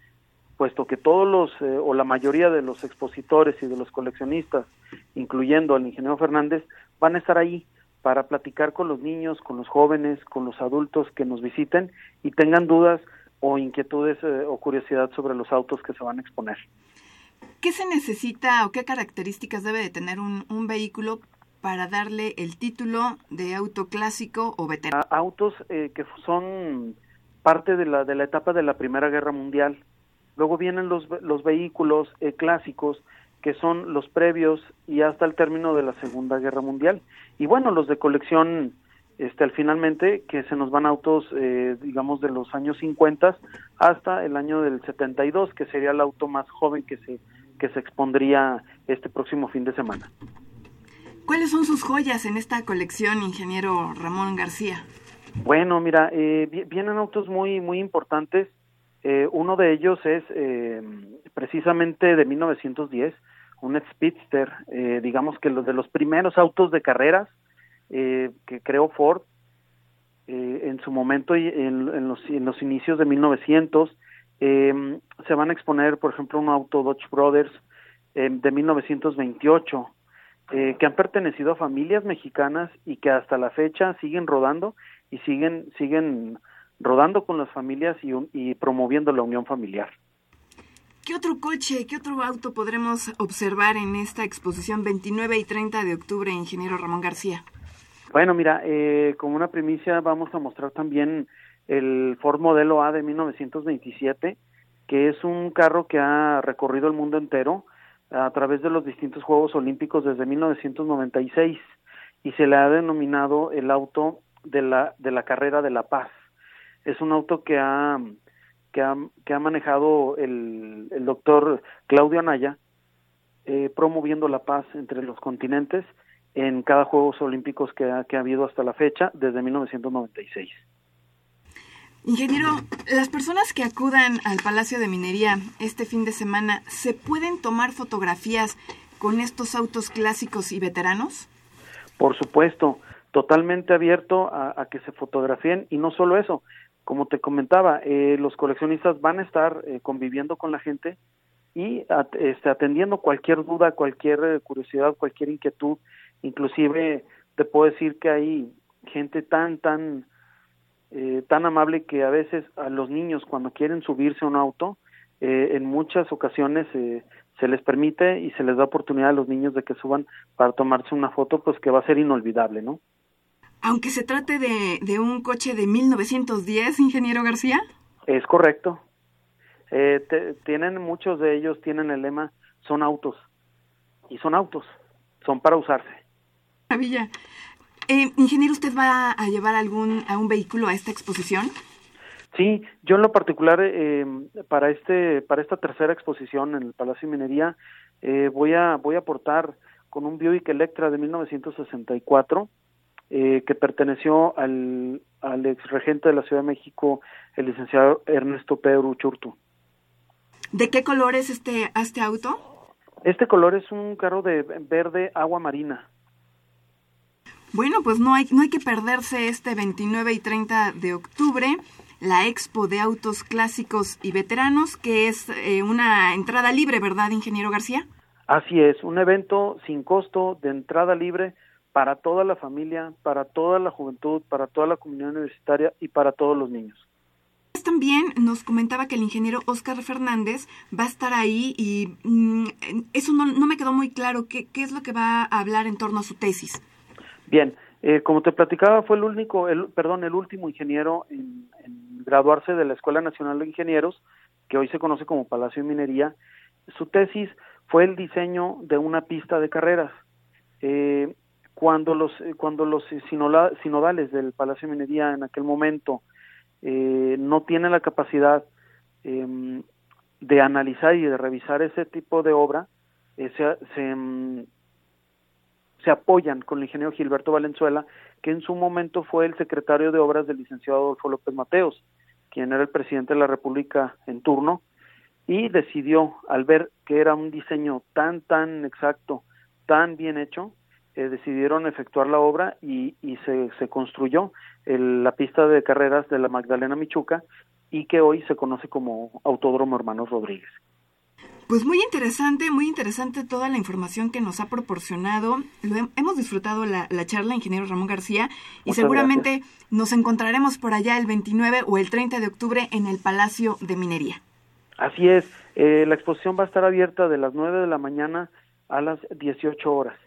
puesto que todos los o la mayoría de los expositores y de los coleccionistas, incluyendo al ingeniero Fernández, van a estar ahí para platicar con los niños, con los jóvenes, con los adultos que nos visiten y tengan dudas o inquietudes eh, o curiosidad sobre los autos que se van a exponer. ¿Qué se necesita o qué características debe de tener un, vehículo para darle el título de auto clásico o veterano? Autos eh, que son parte de la, de la etapa de la Primera Guerra Mundial. Luego vienen los, los vehículos eh, clásicos que son los previos y hasta el término de la Segunda Guerra Mundial. Y bueno, los de colección, este, al finalmente, que se nos van autos, eh, digamos, de los años 50 hasta el año del 72, que sería el auto más joven que se, que se expondría este próximo fin de semana. ¿Cuáles son sus joyas en esta colección, ingeniero Ramón García? Bueno, mira, eh, vienen autos muy, muy importantes. Eh, uno de ellos es precisamente de 1910, un Speedster, eh, digamos que los de los primeros autos de carreras eh, que creó Ford eh, en su momento y en, los, en los inicios de 1900 se van a exponer, por ejemplo, un auto Dodge Brothers de 1928 que han pertenecido a familias mexicanas y que hasta la fecha siguen rodando y siguen siguen rodando con las familias y promoviendo la unión familiar. ¿Qué otro coche, qué otro auto podremos observar en esta exposición 29 y 30 de octubre, ingeniero Ramón García? Bueno, mira, eh, como una primicia vamos a mostrar también el Ford modelo A de 1927, que es un carro que ha recorrido el mundo entero a través de los distintos Juegos Olímpicos desde 1996 y se le ha denominado el auto de la, de la carrera de la paz. Es un auto que ha, que ha, que ha manejado el, el doctor Claudio Anaya, eh, promoviendo la paz entre los continentes en cada Juegos Olímpicos que ha, que ha habido hasta la fecha, desde 1996. Ingeniero, las personas que acudan al Palacio de Minería este fin de semana, ¿se pueden tomar fotografías con estos autos clásicos y veteranos? Por supuesto, totalmente abierto a, que se fotografíen y no solo eso, como te comentaba, eh, los coleccionistas van a estar eh, conviviendo con la gente y este, atendiendo cualquier duda, cualquier eh, curiosidad, cualquier inquietud, inclusive te puedo decir que hay gente tan, tan, tan amable que a veces a los niños cuando quieren subirse a un auto, en muchas ocasiones se les permite y se les da oportunidad a los niños de que suban para tomarse una foto, pues que va a ser inolvidable, ¿no? Aunque se trate de, de un coche de 1910, ingeniero García. Es correcto. Eh, tienen muchos de ellos tienen el lema son autos y son autos, son para usarse. Maravilla. Eh, ingeniero, ¿usted va a llevar algún a un vehículo a esta exposición? Sí, yo en lo particular eh, para este para esta tercera exposición en el Palacio de Minería eh, voy a voy a aportar con un Buick Electra de 1964 eh, que perteneció al, al ex regente de la Ciudad de México, el licenciado Ernesto Pedro Churtu. ¿De qué color es este este auto? Este color es un carro de verde agua marina. Bueno, pues no hay, no hay que perderse este 29 y 30 de octubre la Expo de Autos Clásicos y Veteranos, que es eh, una entrada libre, ¿verdad, ingeniero García? Así es, un evento sin costo de entrada libre para toda la familia, para toda la juventud, para toda la comunidad universitaria y para todos los niños. También nos comentaba que el ingeniero Oscar Fernández va a estar ahí y mm, eso no, me quedó muy claro. ¿Qué, ¿Qué es lo que va a hablar en torno a su tesis? Bien, eh, como te platicaba, fue el único, el, perdón, el último ingeniero en, graduarse de la Escuela Nacional de Ingenieros, que hoy se conoce como Palacio de Minería. Su tesis fue el diseño de una pista de carreras. Eh, cuando los cuando los sinodales del Palacio de Minería en aquel momento eh, no tienen la capacidad em, de analizar y de revisar ese tipo de obra, se, se em, se apoyan con el ingeniero Gilberto Valenzuela, que en su momento fue el secretario de obras del licenciado Adolfo López Mateos, quien era el presidente de la República en turno, y decidió, al ver que era un diseño tan, tan exacto, tan bien hecho, eh, decidieron efectuar la obra y, y se, se construyó la pista de carreras de la Magdalena Michuca y que hoy se conoce como Autódromo Hermanos Rodríguez. Pues muy interesante, muy interesante toda la información que nos ha proporcionado. hemos disfrutado la, charla, ingeniero Ramón García, y seguramente nos encontraremos por allá el 29 o el 30 de octubre en el Palacio de Minería. Así es, eh, la exposición va a estar abierta de las 9 de la mañana a las 18 horas.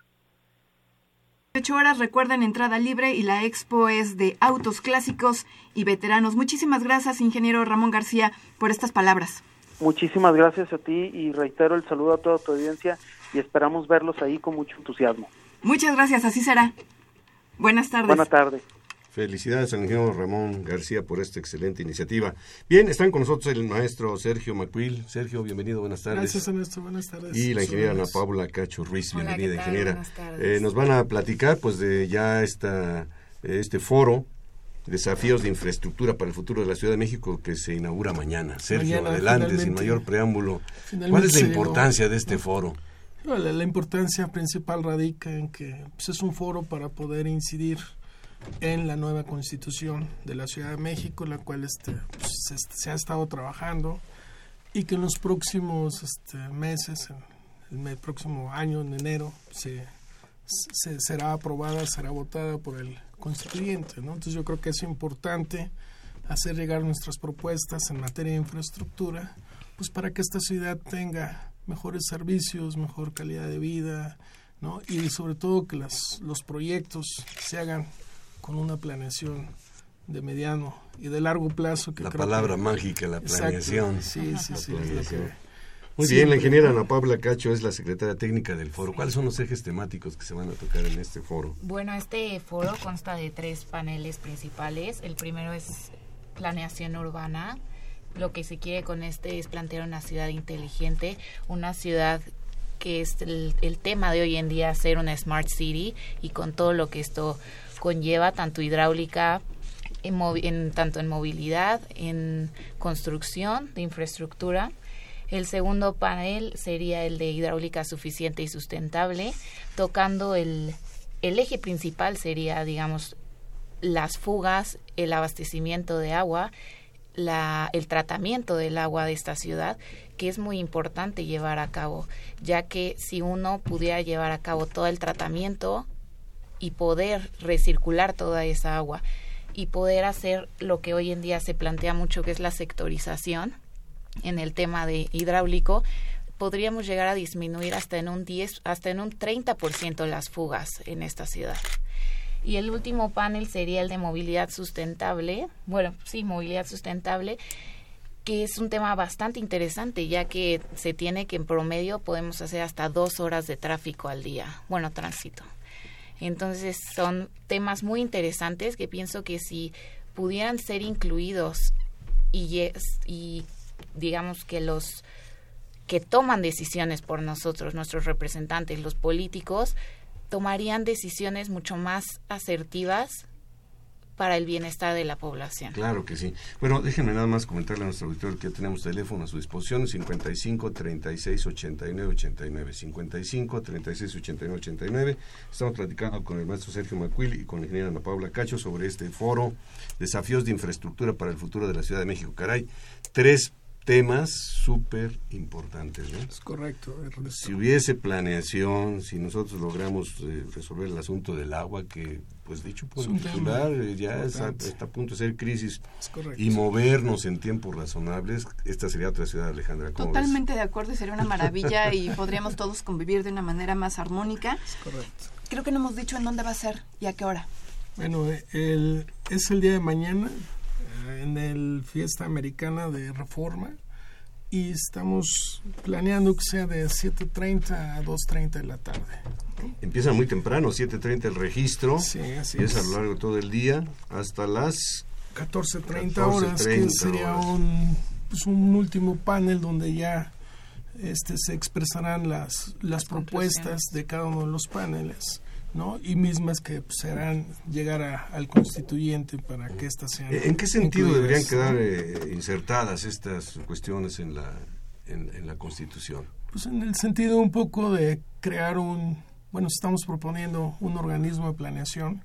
18 horas, recuerden, entrada libre y la expo es de autos clásicos y veteranos. Muchísimas gracias, ingeniero Ramón García, por estas palabras. Muchísimas gracias a ti y reitero el saludo a toda tu audiencia y esperamos verlos ahí con mucho entusiasmo. Muchas gracias, así será. Buenas tardes. Buenas tardes. Felicidades al ingeniero Ramón García por esta excelente iniciativa. Bien, están con nosotros el maestro Sergio Macuil. Sergio, bienvenido, buenas tardes. Gracias, Ernesto, buenas tardes. Y la ingeniera Ana Paula Cacho Ruiz, bienvenida, ingeniera. Eh, nos van a platicar, pues, de ya esta, este foro desafíos de infraestructura para el futuro de la Ciudad de México que se inaugura mañana. Sergio, adelante, sin mayor preámbulo. ¿Cuál es la importancia de este foro? La, importancia principal radica en que pues, es un foro para poder incidir en la nueva constitución de la Ciudad de México, la cual este, pues, se, ha estado trabajando y que en los próximos este, meses, en el próximo año, en enero, se, se, será aprobada, será votada por el constituyente. ¿no? Entonces yo creo que es importante hacer llegar nuestras propuestas en materia de infraestructura, pues para que esta ciudad tenga mejores servicios, mejor calidad de vida, ¿no? y sobre todo que las, los proyectos se hagan con una planeación de mediano y de largo plazo. Que la palabra mágica, la planeación. Sí, sí, sí. Muy bien, la ingeniera Ana Paula Cacho es la secretaria técnica del foro. ¿Cuáles son los ejes temáticos que se van a tocar en este foro? Bueno, este foro consta de tres paneles principales. El primero es planeación urbana. Lo que se quiere con este es plantear una ciudad inteligente, una ciudad que es el, tema de hoy en día, ser una smart city y con todo lo que esto conlleva, tanto hidráulica, en, tanto en movilidad, en construcción de infraestructura. El segundo panel sería el de hidráulica suficiente y sustentable, tocando el, el eje principal sería, digamos, las fugas, el abastecimiento de agua, la, el tratamiento del agua de esta ciudad, que es muy importante llevar a cabo, ya que si uno pudiera llevar a cabo todo el tratamiento y poder recircular toda esa agua y poder hacer lo que hoy en día se plantea mucho, que es la sectorización, en el tema de hidráulico, podríamos llegar a disminuir hasta en un 10, hasta en un 30% las fugas en esta ciudad. Y el último panel sería el de movilidad sustentable. Bueno, sí, movilidad sustentable, que es un tema bastante interesante, ya que se tiene que en promedio podemos hacer hasta dos horas de tráfico al día. Bueno, tránsito. Entonces son temas muy interesantes que pienso que si pudieran ser incluidos y, digamos que los que toman decisiones por nosotros, nuestros representantes, los políticos, tomarían decisiones mucho más asertivas para el bienestar de la población. Claro que sí. Bueno, déjenme nada más comentarle a nuestro auditorio que ya tenemos teléfono a su disposición, 55 36 89 89, 55 36 89 89. Estamos platicando con el maestro Sergio Macuil y con la ingeniera Ana Paula Cacho sobre este foro, desafíos de infraestructura para el futuro de la Ciudad de México. Caray, tres temas súper importantes. ¿no? Es correcto. Si hubiese planeación, si nosotros logramos eh, resolver el asunto del agua, que pues dicho por el titular eh, ya está, a punto de ser crisis, y movernos en tiempos razonables, esta sería otra ciudad, Alejandra. Totalmente de acuerdo, y sería una maravilla y podríamos todos convivir de una manera más armónica. Es correcto. Creo que no hemos dicho en dónde va a ser y a qué hora. Bueno, el, es el día de mañana, en el Fiesta Americana de Reforma y estamos planeando que sea de 7.30 a 2.30 de la tarde. Empieza muy temprano, 7.30 el registro, sí, así y es, a lo largo de todo el día hasta las 14.30 horas, que sería Un, pues un último panel donde ya este, se expresarán las, las propuestas de cada uno de los paneles ¿no? y mismas que pues, serán llegar al constituyente para que éstas sean. ¿En qué sentido deberían quedar eh, insertadas estas cuestiones en la, en, la Constitución? Pues en el sentido un poco de crear un, bueno, estamos proponiendo un organismo de planeación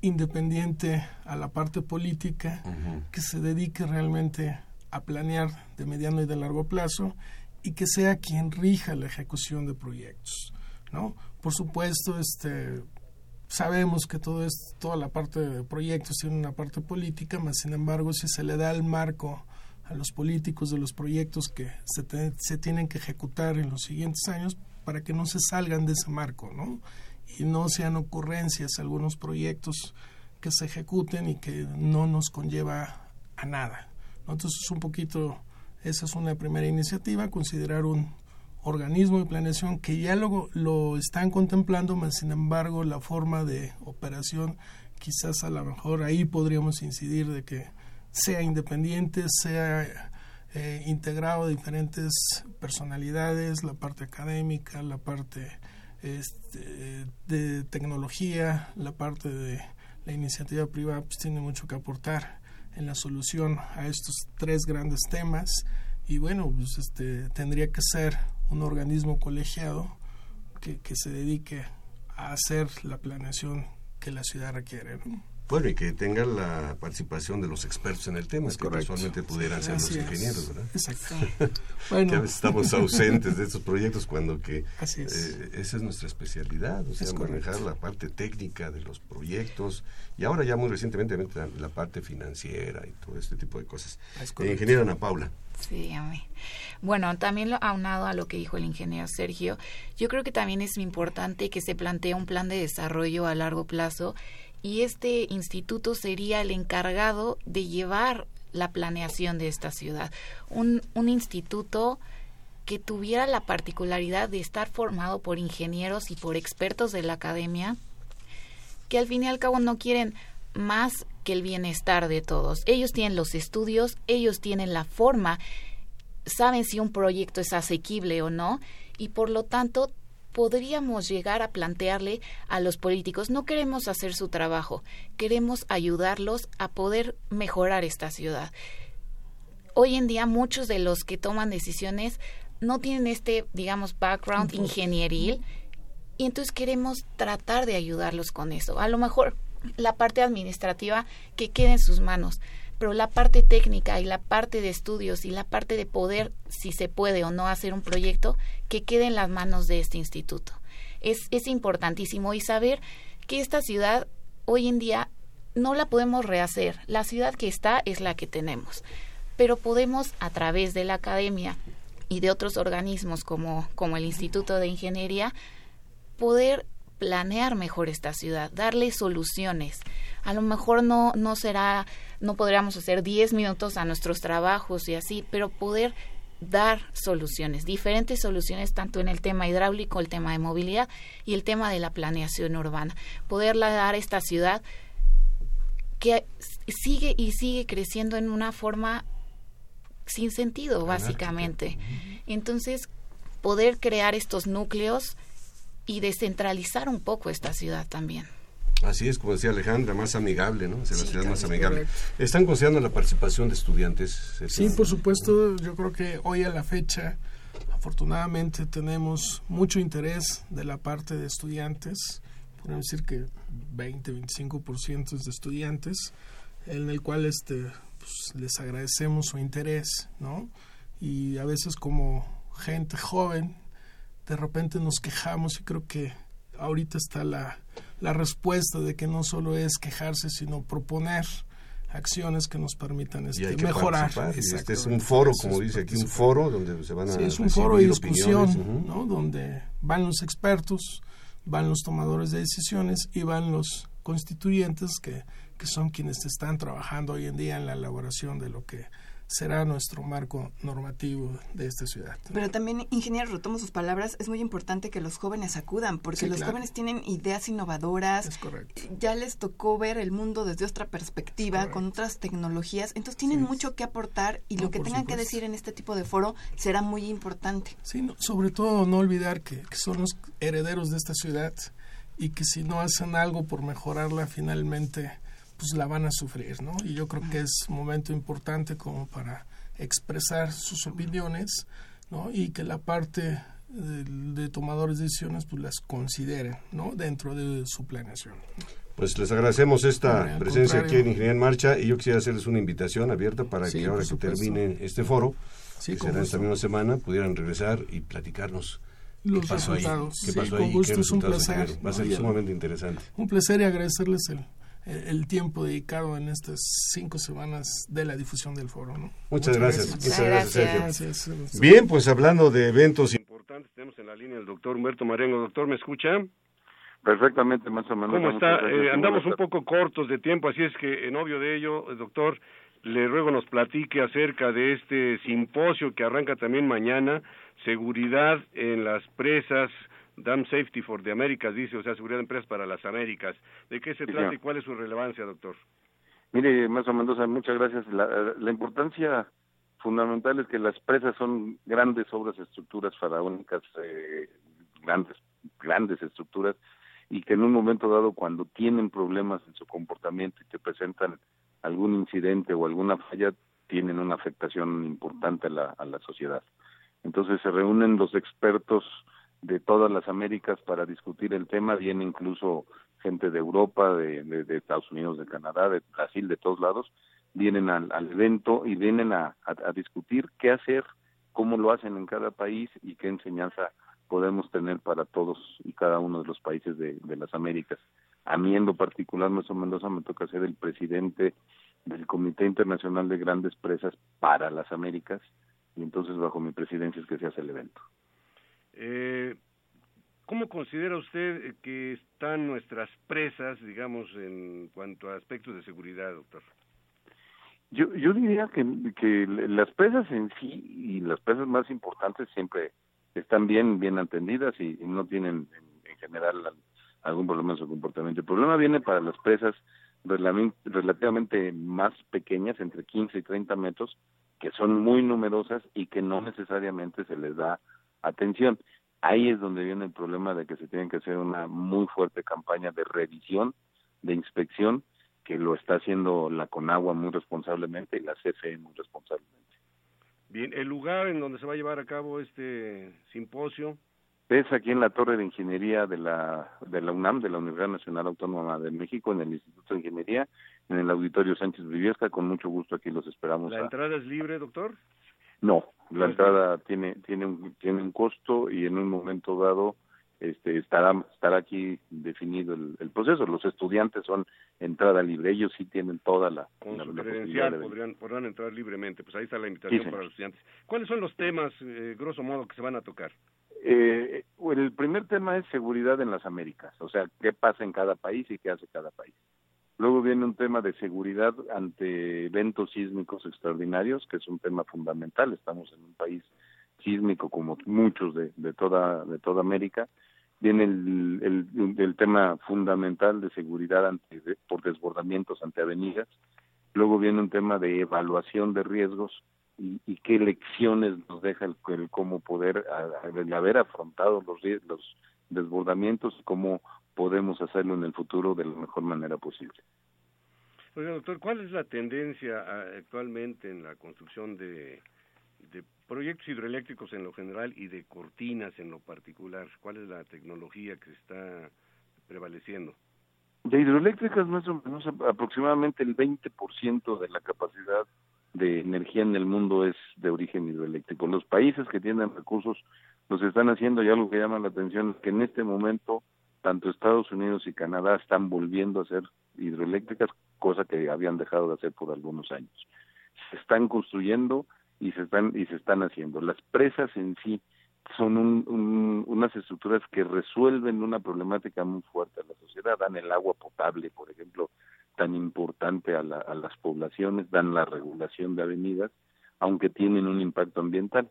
independiente a la parte política que se dedique realmente a planear de mediano y de largo plazo y que sea quien rija la ejecución de proyectos, ¿no? Por supuesto, este, sabemos que todo es, toda la parte de proyectos tiene una parte política, mas sin embargo, si se le da el marco a los políticos de los proyectos que se, se tienen que ejecutar en los siguientes años para que no se salgan de ese marco, ¿no? Y no sean ocurrencias algunos proyectos que se ejecuten y que no nos conlleva a nada. Entonces, un poquito, esa es una primera iniciativa, considerar un organismo de planeación que ya lo, lo están contemplando, sin embargo la forma de operación quizás a lo mejor ahí podríamos incidir de que sea independiente, sea eh, integrado diferentes personalidades, la parte académica, la parte este, de tecnología, la parte de la iniciativa privada, pues tiene mucho que aportar en la solución a estos tres grandes temas y bueno, pues este tendría que ser un organismo colegiado que, que se dedique a hacer la planeación que la ciudad requiere. Bueno, y que tenga la participación de los expertos en el tema, es que casualmente pudieran ser los ingenieros, ¿verdad? Exacto. bueno. estamos ausentes de estos proyectos cuando que Así es. Eh, esa es nuestra especialidad, o sea, manejar la parte técnica de los proyectos y ahora ya muy recientemente la, parte financiera y todo este tipo de cosas. Eh, ingeniera Ana Paula. Sí, a mí. Bueno, también lo, aunado a lo que dijo el ingeniero Sergio, yo creo que también es importante que se plantee un plan de desarrollo a largo plazo y este instituto sería el encargado de llevar la planeación de esta ciudad. Un, un instituto que tuviera la particularidad de estar formado por ingenieros y por expertos de la academia, que al fin y al cabo no quieren más que el bienestar de todos. Ellos tienen los estudios, ellos tienen la forma, saben si un proyecto es asequible o no, y por lo tanto podríamos llegar a plantearle a los políticos, no queremos hacer su trabajo, queremos ayudarlos a poder mejorar esta ciudad. Hoy en día muchos de los que toman decisiones no tienen este, digamos, background ingenieril y entonces queremos tratar de ayudarlos con eso. A lo mejor la parte administrativa que quede en sus manos, pero la parte técnica y la parte de estudios y la parte de poder, si se puede o no hacer un proyecto, que quede en las manos de este instituto. Es, es importantísimo y saber que esta ciudad hoy en día no la podemos rehacer. La ciudad que está es la que tenemos, pero podemos a través de la academia y de otros organismos como, como el Instituto de Ingeniería poder planear mejor esta ciudad, darle soluciones. A lo mejor no, no será, no podríamos hacer 10 minutos a nuestros trabajos y así, pero poder dar soluciones, diferentes soluciones tanto en el tema hidráulico, el tema de movilidad y el tema de la planeación urbana. Poderla dar a esta ciudad que sigue y sigue creciendo en una forma sin sentido, básicamente. Entonces, poder crear estos núcleos y descentralizar un poco esta ciudad también. Así es, como decía Alejandra, más amigable, ¿no? Hacia la ciudad más amigable. ¿Están considerando la participación de estudiantes? Sí, por supuesto. Yo creo que hoy a la fecha, afortunadamente, tenemos mucho interés de la parte de estudiantes. Podemos decir que 20, 25% de estudiantes, en el cual este, pues, les agradecemos su interés, ¿no? Y a veces como gente joven de repente nos quejamos y creo que ahorita está la, la respuesta de que no solo es quejarse, sino proponer acciones que nos permitan este, mejorar. Este es un foro, como dice aquí, un foro donde se van a... Sí, es un foro de discusión, ¿no? donde van los expertos, van los tomadores de decisiones y van los constituyentes que, que son quienes están trabajando hoy en día en la elaboración de lo que será nuestro marco normativo de esta ciudad. Pero también, ingeniero, retomo sus palabras, es muy importante que los jóvenes acudan, porque los jóvenes tienen ideas innovadoras. Es correcto. Ya les tocó ver el mundo desde otra perspectiva, con otras tecnologías, entonces tienen mucho que aportar y lo que tengan que decir en este tipo de foro será muy importante. Sí, sobre todo no olvidar que, que son los herederos de esta ciudad y que si no hacen algo por mejorarla, finalmente pues la van a sufrir, ¿no? Y yo creo que es un momento importante como para expresar sus opiniones, ¿no? Y que la parte de, tomadores de decisiones pues las consideren, ¿no? Dentro de su planeación. Pues les agradecemos esta presencia aquí en Ingeniería en Marcha y yo quisiera hacerles una invitación abierta para que ahora que termine este foro, que será esta misma semana, pudieran regresar y platicarnos los qué pasó resultados. Ahí, qué pasó ahí, gusto, es un placer. Va a ser sumamente interesante. Un placer y agradecerles el, el tiempo dedicado en estas cinco semanas de la difusión del foro. ¿no? Muchas, gracias. Muchas gracias, Bien, pues hablando de eventos importantes, tenemos en la línea el doctor Humberto Marengo. Doctor, ¿me escucha? Perfectamente, más o menos. ¿Cómo está? Eh, andamos un poco cortos de tiempo, así es que en obvio de ello, doctor, le ruego nos platique acerca de este simposio que arranca también mañana, seguridad en las presas, Dam Safety for the Americas, dice, o sea, seguridad de empresas para las Américas. ¿De qué se trata y cuál es su relevancia, doctor? Mire, más o menos, muchas gracias. La, la importancia fundamental es que las presas son grandes obras, estructuras faraónicas, eh, grandes, grandes estructuras, y que en un momento dado, cuando tienen problemas en su comportamiento y te presentan algún incidente o alguna falla, tienen una afectación importante a la, a la sociedad. Entonces se reúnen los expertos de todas las Américas para discutir el tema, viene incluso gente de Europa, de, Estados Unidos, de Canadá, de Brasil, de todos lados, vienen al, al evento y vienen a, a, discutir qué hacer, cómo lo hacen en cada país y qué enseñanza podemos tener para todos y cada uno de los países de, de las Américas. A mí en lo particular, Maestro Mendoza, me toca ser el presidente del Comité Internacional de Grandes Presas para las Américas y entonces bajo mi presidencia es que se hace el evento. Eh, ¿Cómo considera usted que están nuestras presas, digamos, en cuanto a aspectos de seguridad, doctor? Yo, yo diría que, las presas en sí y las presas más importantes siempre están bien bien atendidas y, no tienen en, general algún problema en su comportamiento. El problema viene para las presas relativamente más pequeñas, entre 15 y 30 metros, que son muy numerosas y que no necesariamente se les da atención. Ahí es donde viene el problema de que se tiene que hacer una muy fuerte campaña de revisión, de inspección, que lo está haciendo la Conagua muy responsablemente y la CFE muy responsablemente. Bien, el lugar en donde se va a llevar a cabo este simposio. Es aquí en la Torre de Ingeniería de la, de la UNAM, de la Universidad Nacional Autónoma de México, en el Instituto de Ingeniería, en el Auditorio Sánchez Viviesca. Con mucho gusto aquí los esperamos. ¿La entrada es libre, doctor? No, la entrada tiene, tiene, un, tiene un costo y en un momento dado este, estará, estará aquí definido el, proceso. Los estudiantes son entrada libre, ellos sí tienen toda la... Con su credencial podrían, podrán entrar libremente, pues ahí está la invitación para los estudiantes. ¿Cuáles son los temas, eh, grosso modo, que se van a tocar? Eh, el primer tema es seguridad en las Américas, o sea, qué pasa en cada país y qué hace cada país. Luego viene un tema de seguridad ante eventos sísmicos extraordinarios, que es un tema fundamental. Estamos en un país sísmico como muchos de, de toda de toda América viene el, el, tema fundamental de seguridad ante, por desbordamientos ante avenidas, luego viene un tema de evaluación de riesgos y, qué lecciones nos deja el, cómo poder haber afrontado los, los desbordamientos y cómo podemos hacerlo en el futuro de la mejor manera posible. Oiga, doctor, ¿cuál es la tendencia ah, actualmente en la construcción de de proyectos hidroeléctricos en lo general y de cortinas en lo particular? ¿Cuál es la tecnología que está prevaleciendo? De hidroeléctricas, más o menos aproximadamente el 20% de la capacidad de energía en el mundo es de origen hidroeléctrico. Los países que tienen recursos los están haciendo y algo que llama la atención es que en este momento tanto Estados Unidos y Canadá están volviendo a hacer hidroeléctricas, cosa que habían dejado de hacer por algunos años. Se están construyendo y se están y se están haciendo. Las presas en sí son unas estructuras que resuelven una problemática muy fuerte a la sociedad, dan el agua potable, por ejemplo, tan importante a, a las poblaciones, dan la regulación de avenidas, aunque tienen un impacto ambiental.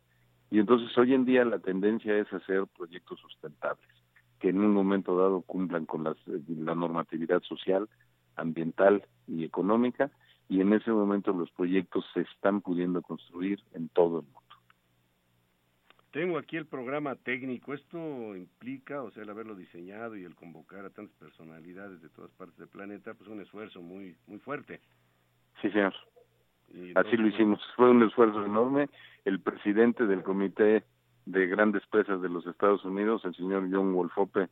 Y entonces hoy en día la tendencia es hacer proyectos sustentables, que en un momento dado cumplan con las, la normatividad social, ambiental y económica, y en ese momento los proyectos se están pudiendo construir en todo el mundo. Tengo aquí el programa técnico. Esto implica, o sea, el haberlo diseñado y el convocar a tantas personalidades de todas partes del planeta, pues un esfuerzo muy muy fuerte. Sí, señor. Así lo hicimos. Fue un esfuerzo enorme. El presidente del Comité de Grandes Presas de los Estados Unidos, el señor John Wolfope,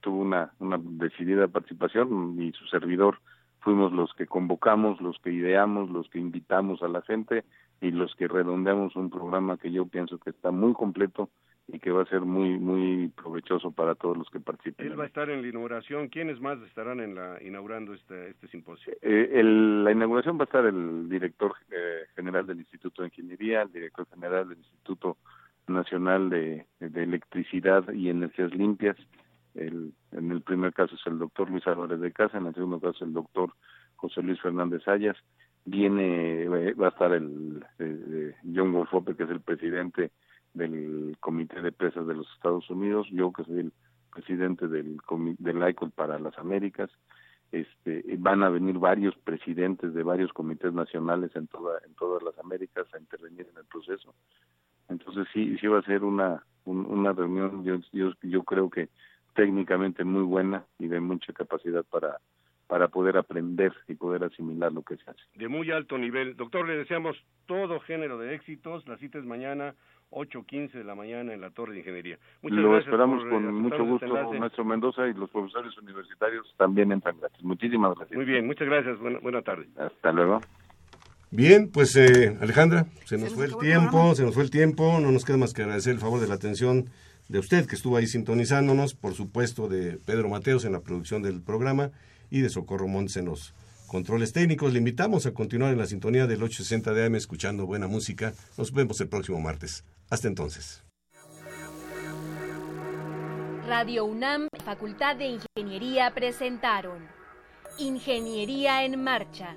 tuvo una, una decidida participación y su servidor fuimos los que convocamos, los que ideamos, los que invitamos a la gente y los que redondeamos un programa que yo pienso que está muy completo y que va a ser muy muy provechoso para todos los que participen. Él va a estar en la inauguración. ¿Quiénes más estarán en la inaugurando este, este simposio? Eh, la inauguración va a estar el director eh, general del Instituto de Ingeniería, el director general del Instituto Nacional de Electricidad y Energías Limpias, el, en el primer caso es el doctor Luis Álvarez de Casa, en el segundo caso el doctor José Luis Fernández Ayas. Viene, va a estar el eh, eh, John Wolfope, que es el presidente del Comité de Presas de los Estados Unidos, yo que soy el presidente del, del ICOL para las Américas. Este, van a venir varios presidentes de varios comités nacionales en toda en todas las Américas a intervenir en el proceso. Entonces sí sí va a ser una una reunión yo, yo yo creo que técnicamente muy buena y de mucha capacidad para para poder aprender y poder asimilar lo que se hace. De muy alto nivel. Doctor, le deseamos todo género de éxitos. La cita es mañana, 8.15 de la mañana en la Torre de Ingeniería. Muchas lo esperamos con eh, mucho gusto, maestro Mendoza, y los profesores universitarios también entran gratis. Muchísimas gracias. Muy bien, muchas gracias. Buena, buena tarde. Hasta luego. Bien, pues eh, Alejandra, se nos fue el tiempo, se nos fue el tiempo. No nos queda más que agradecer el favor de la atención de usted que estuvo ahí sintonizándonos, por supuesto de Pedro Mateos en la producción del programa y de Socorro Montes en los controles técnicos. Le invitamos a continuar en la sintonía del 860 de AM escuchando buena música. Nos vemos el próximo martes. Hasta entonces. Radio UNAM, Facultad de Ingeniería presentaron Ingeniería en Marcha.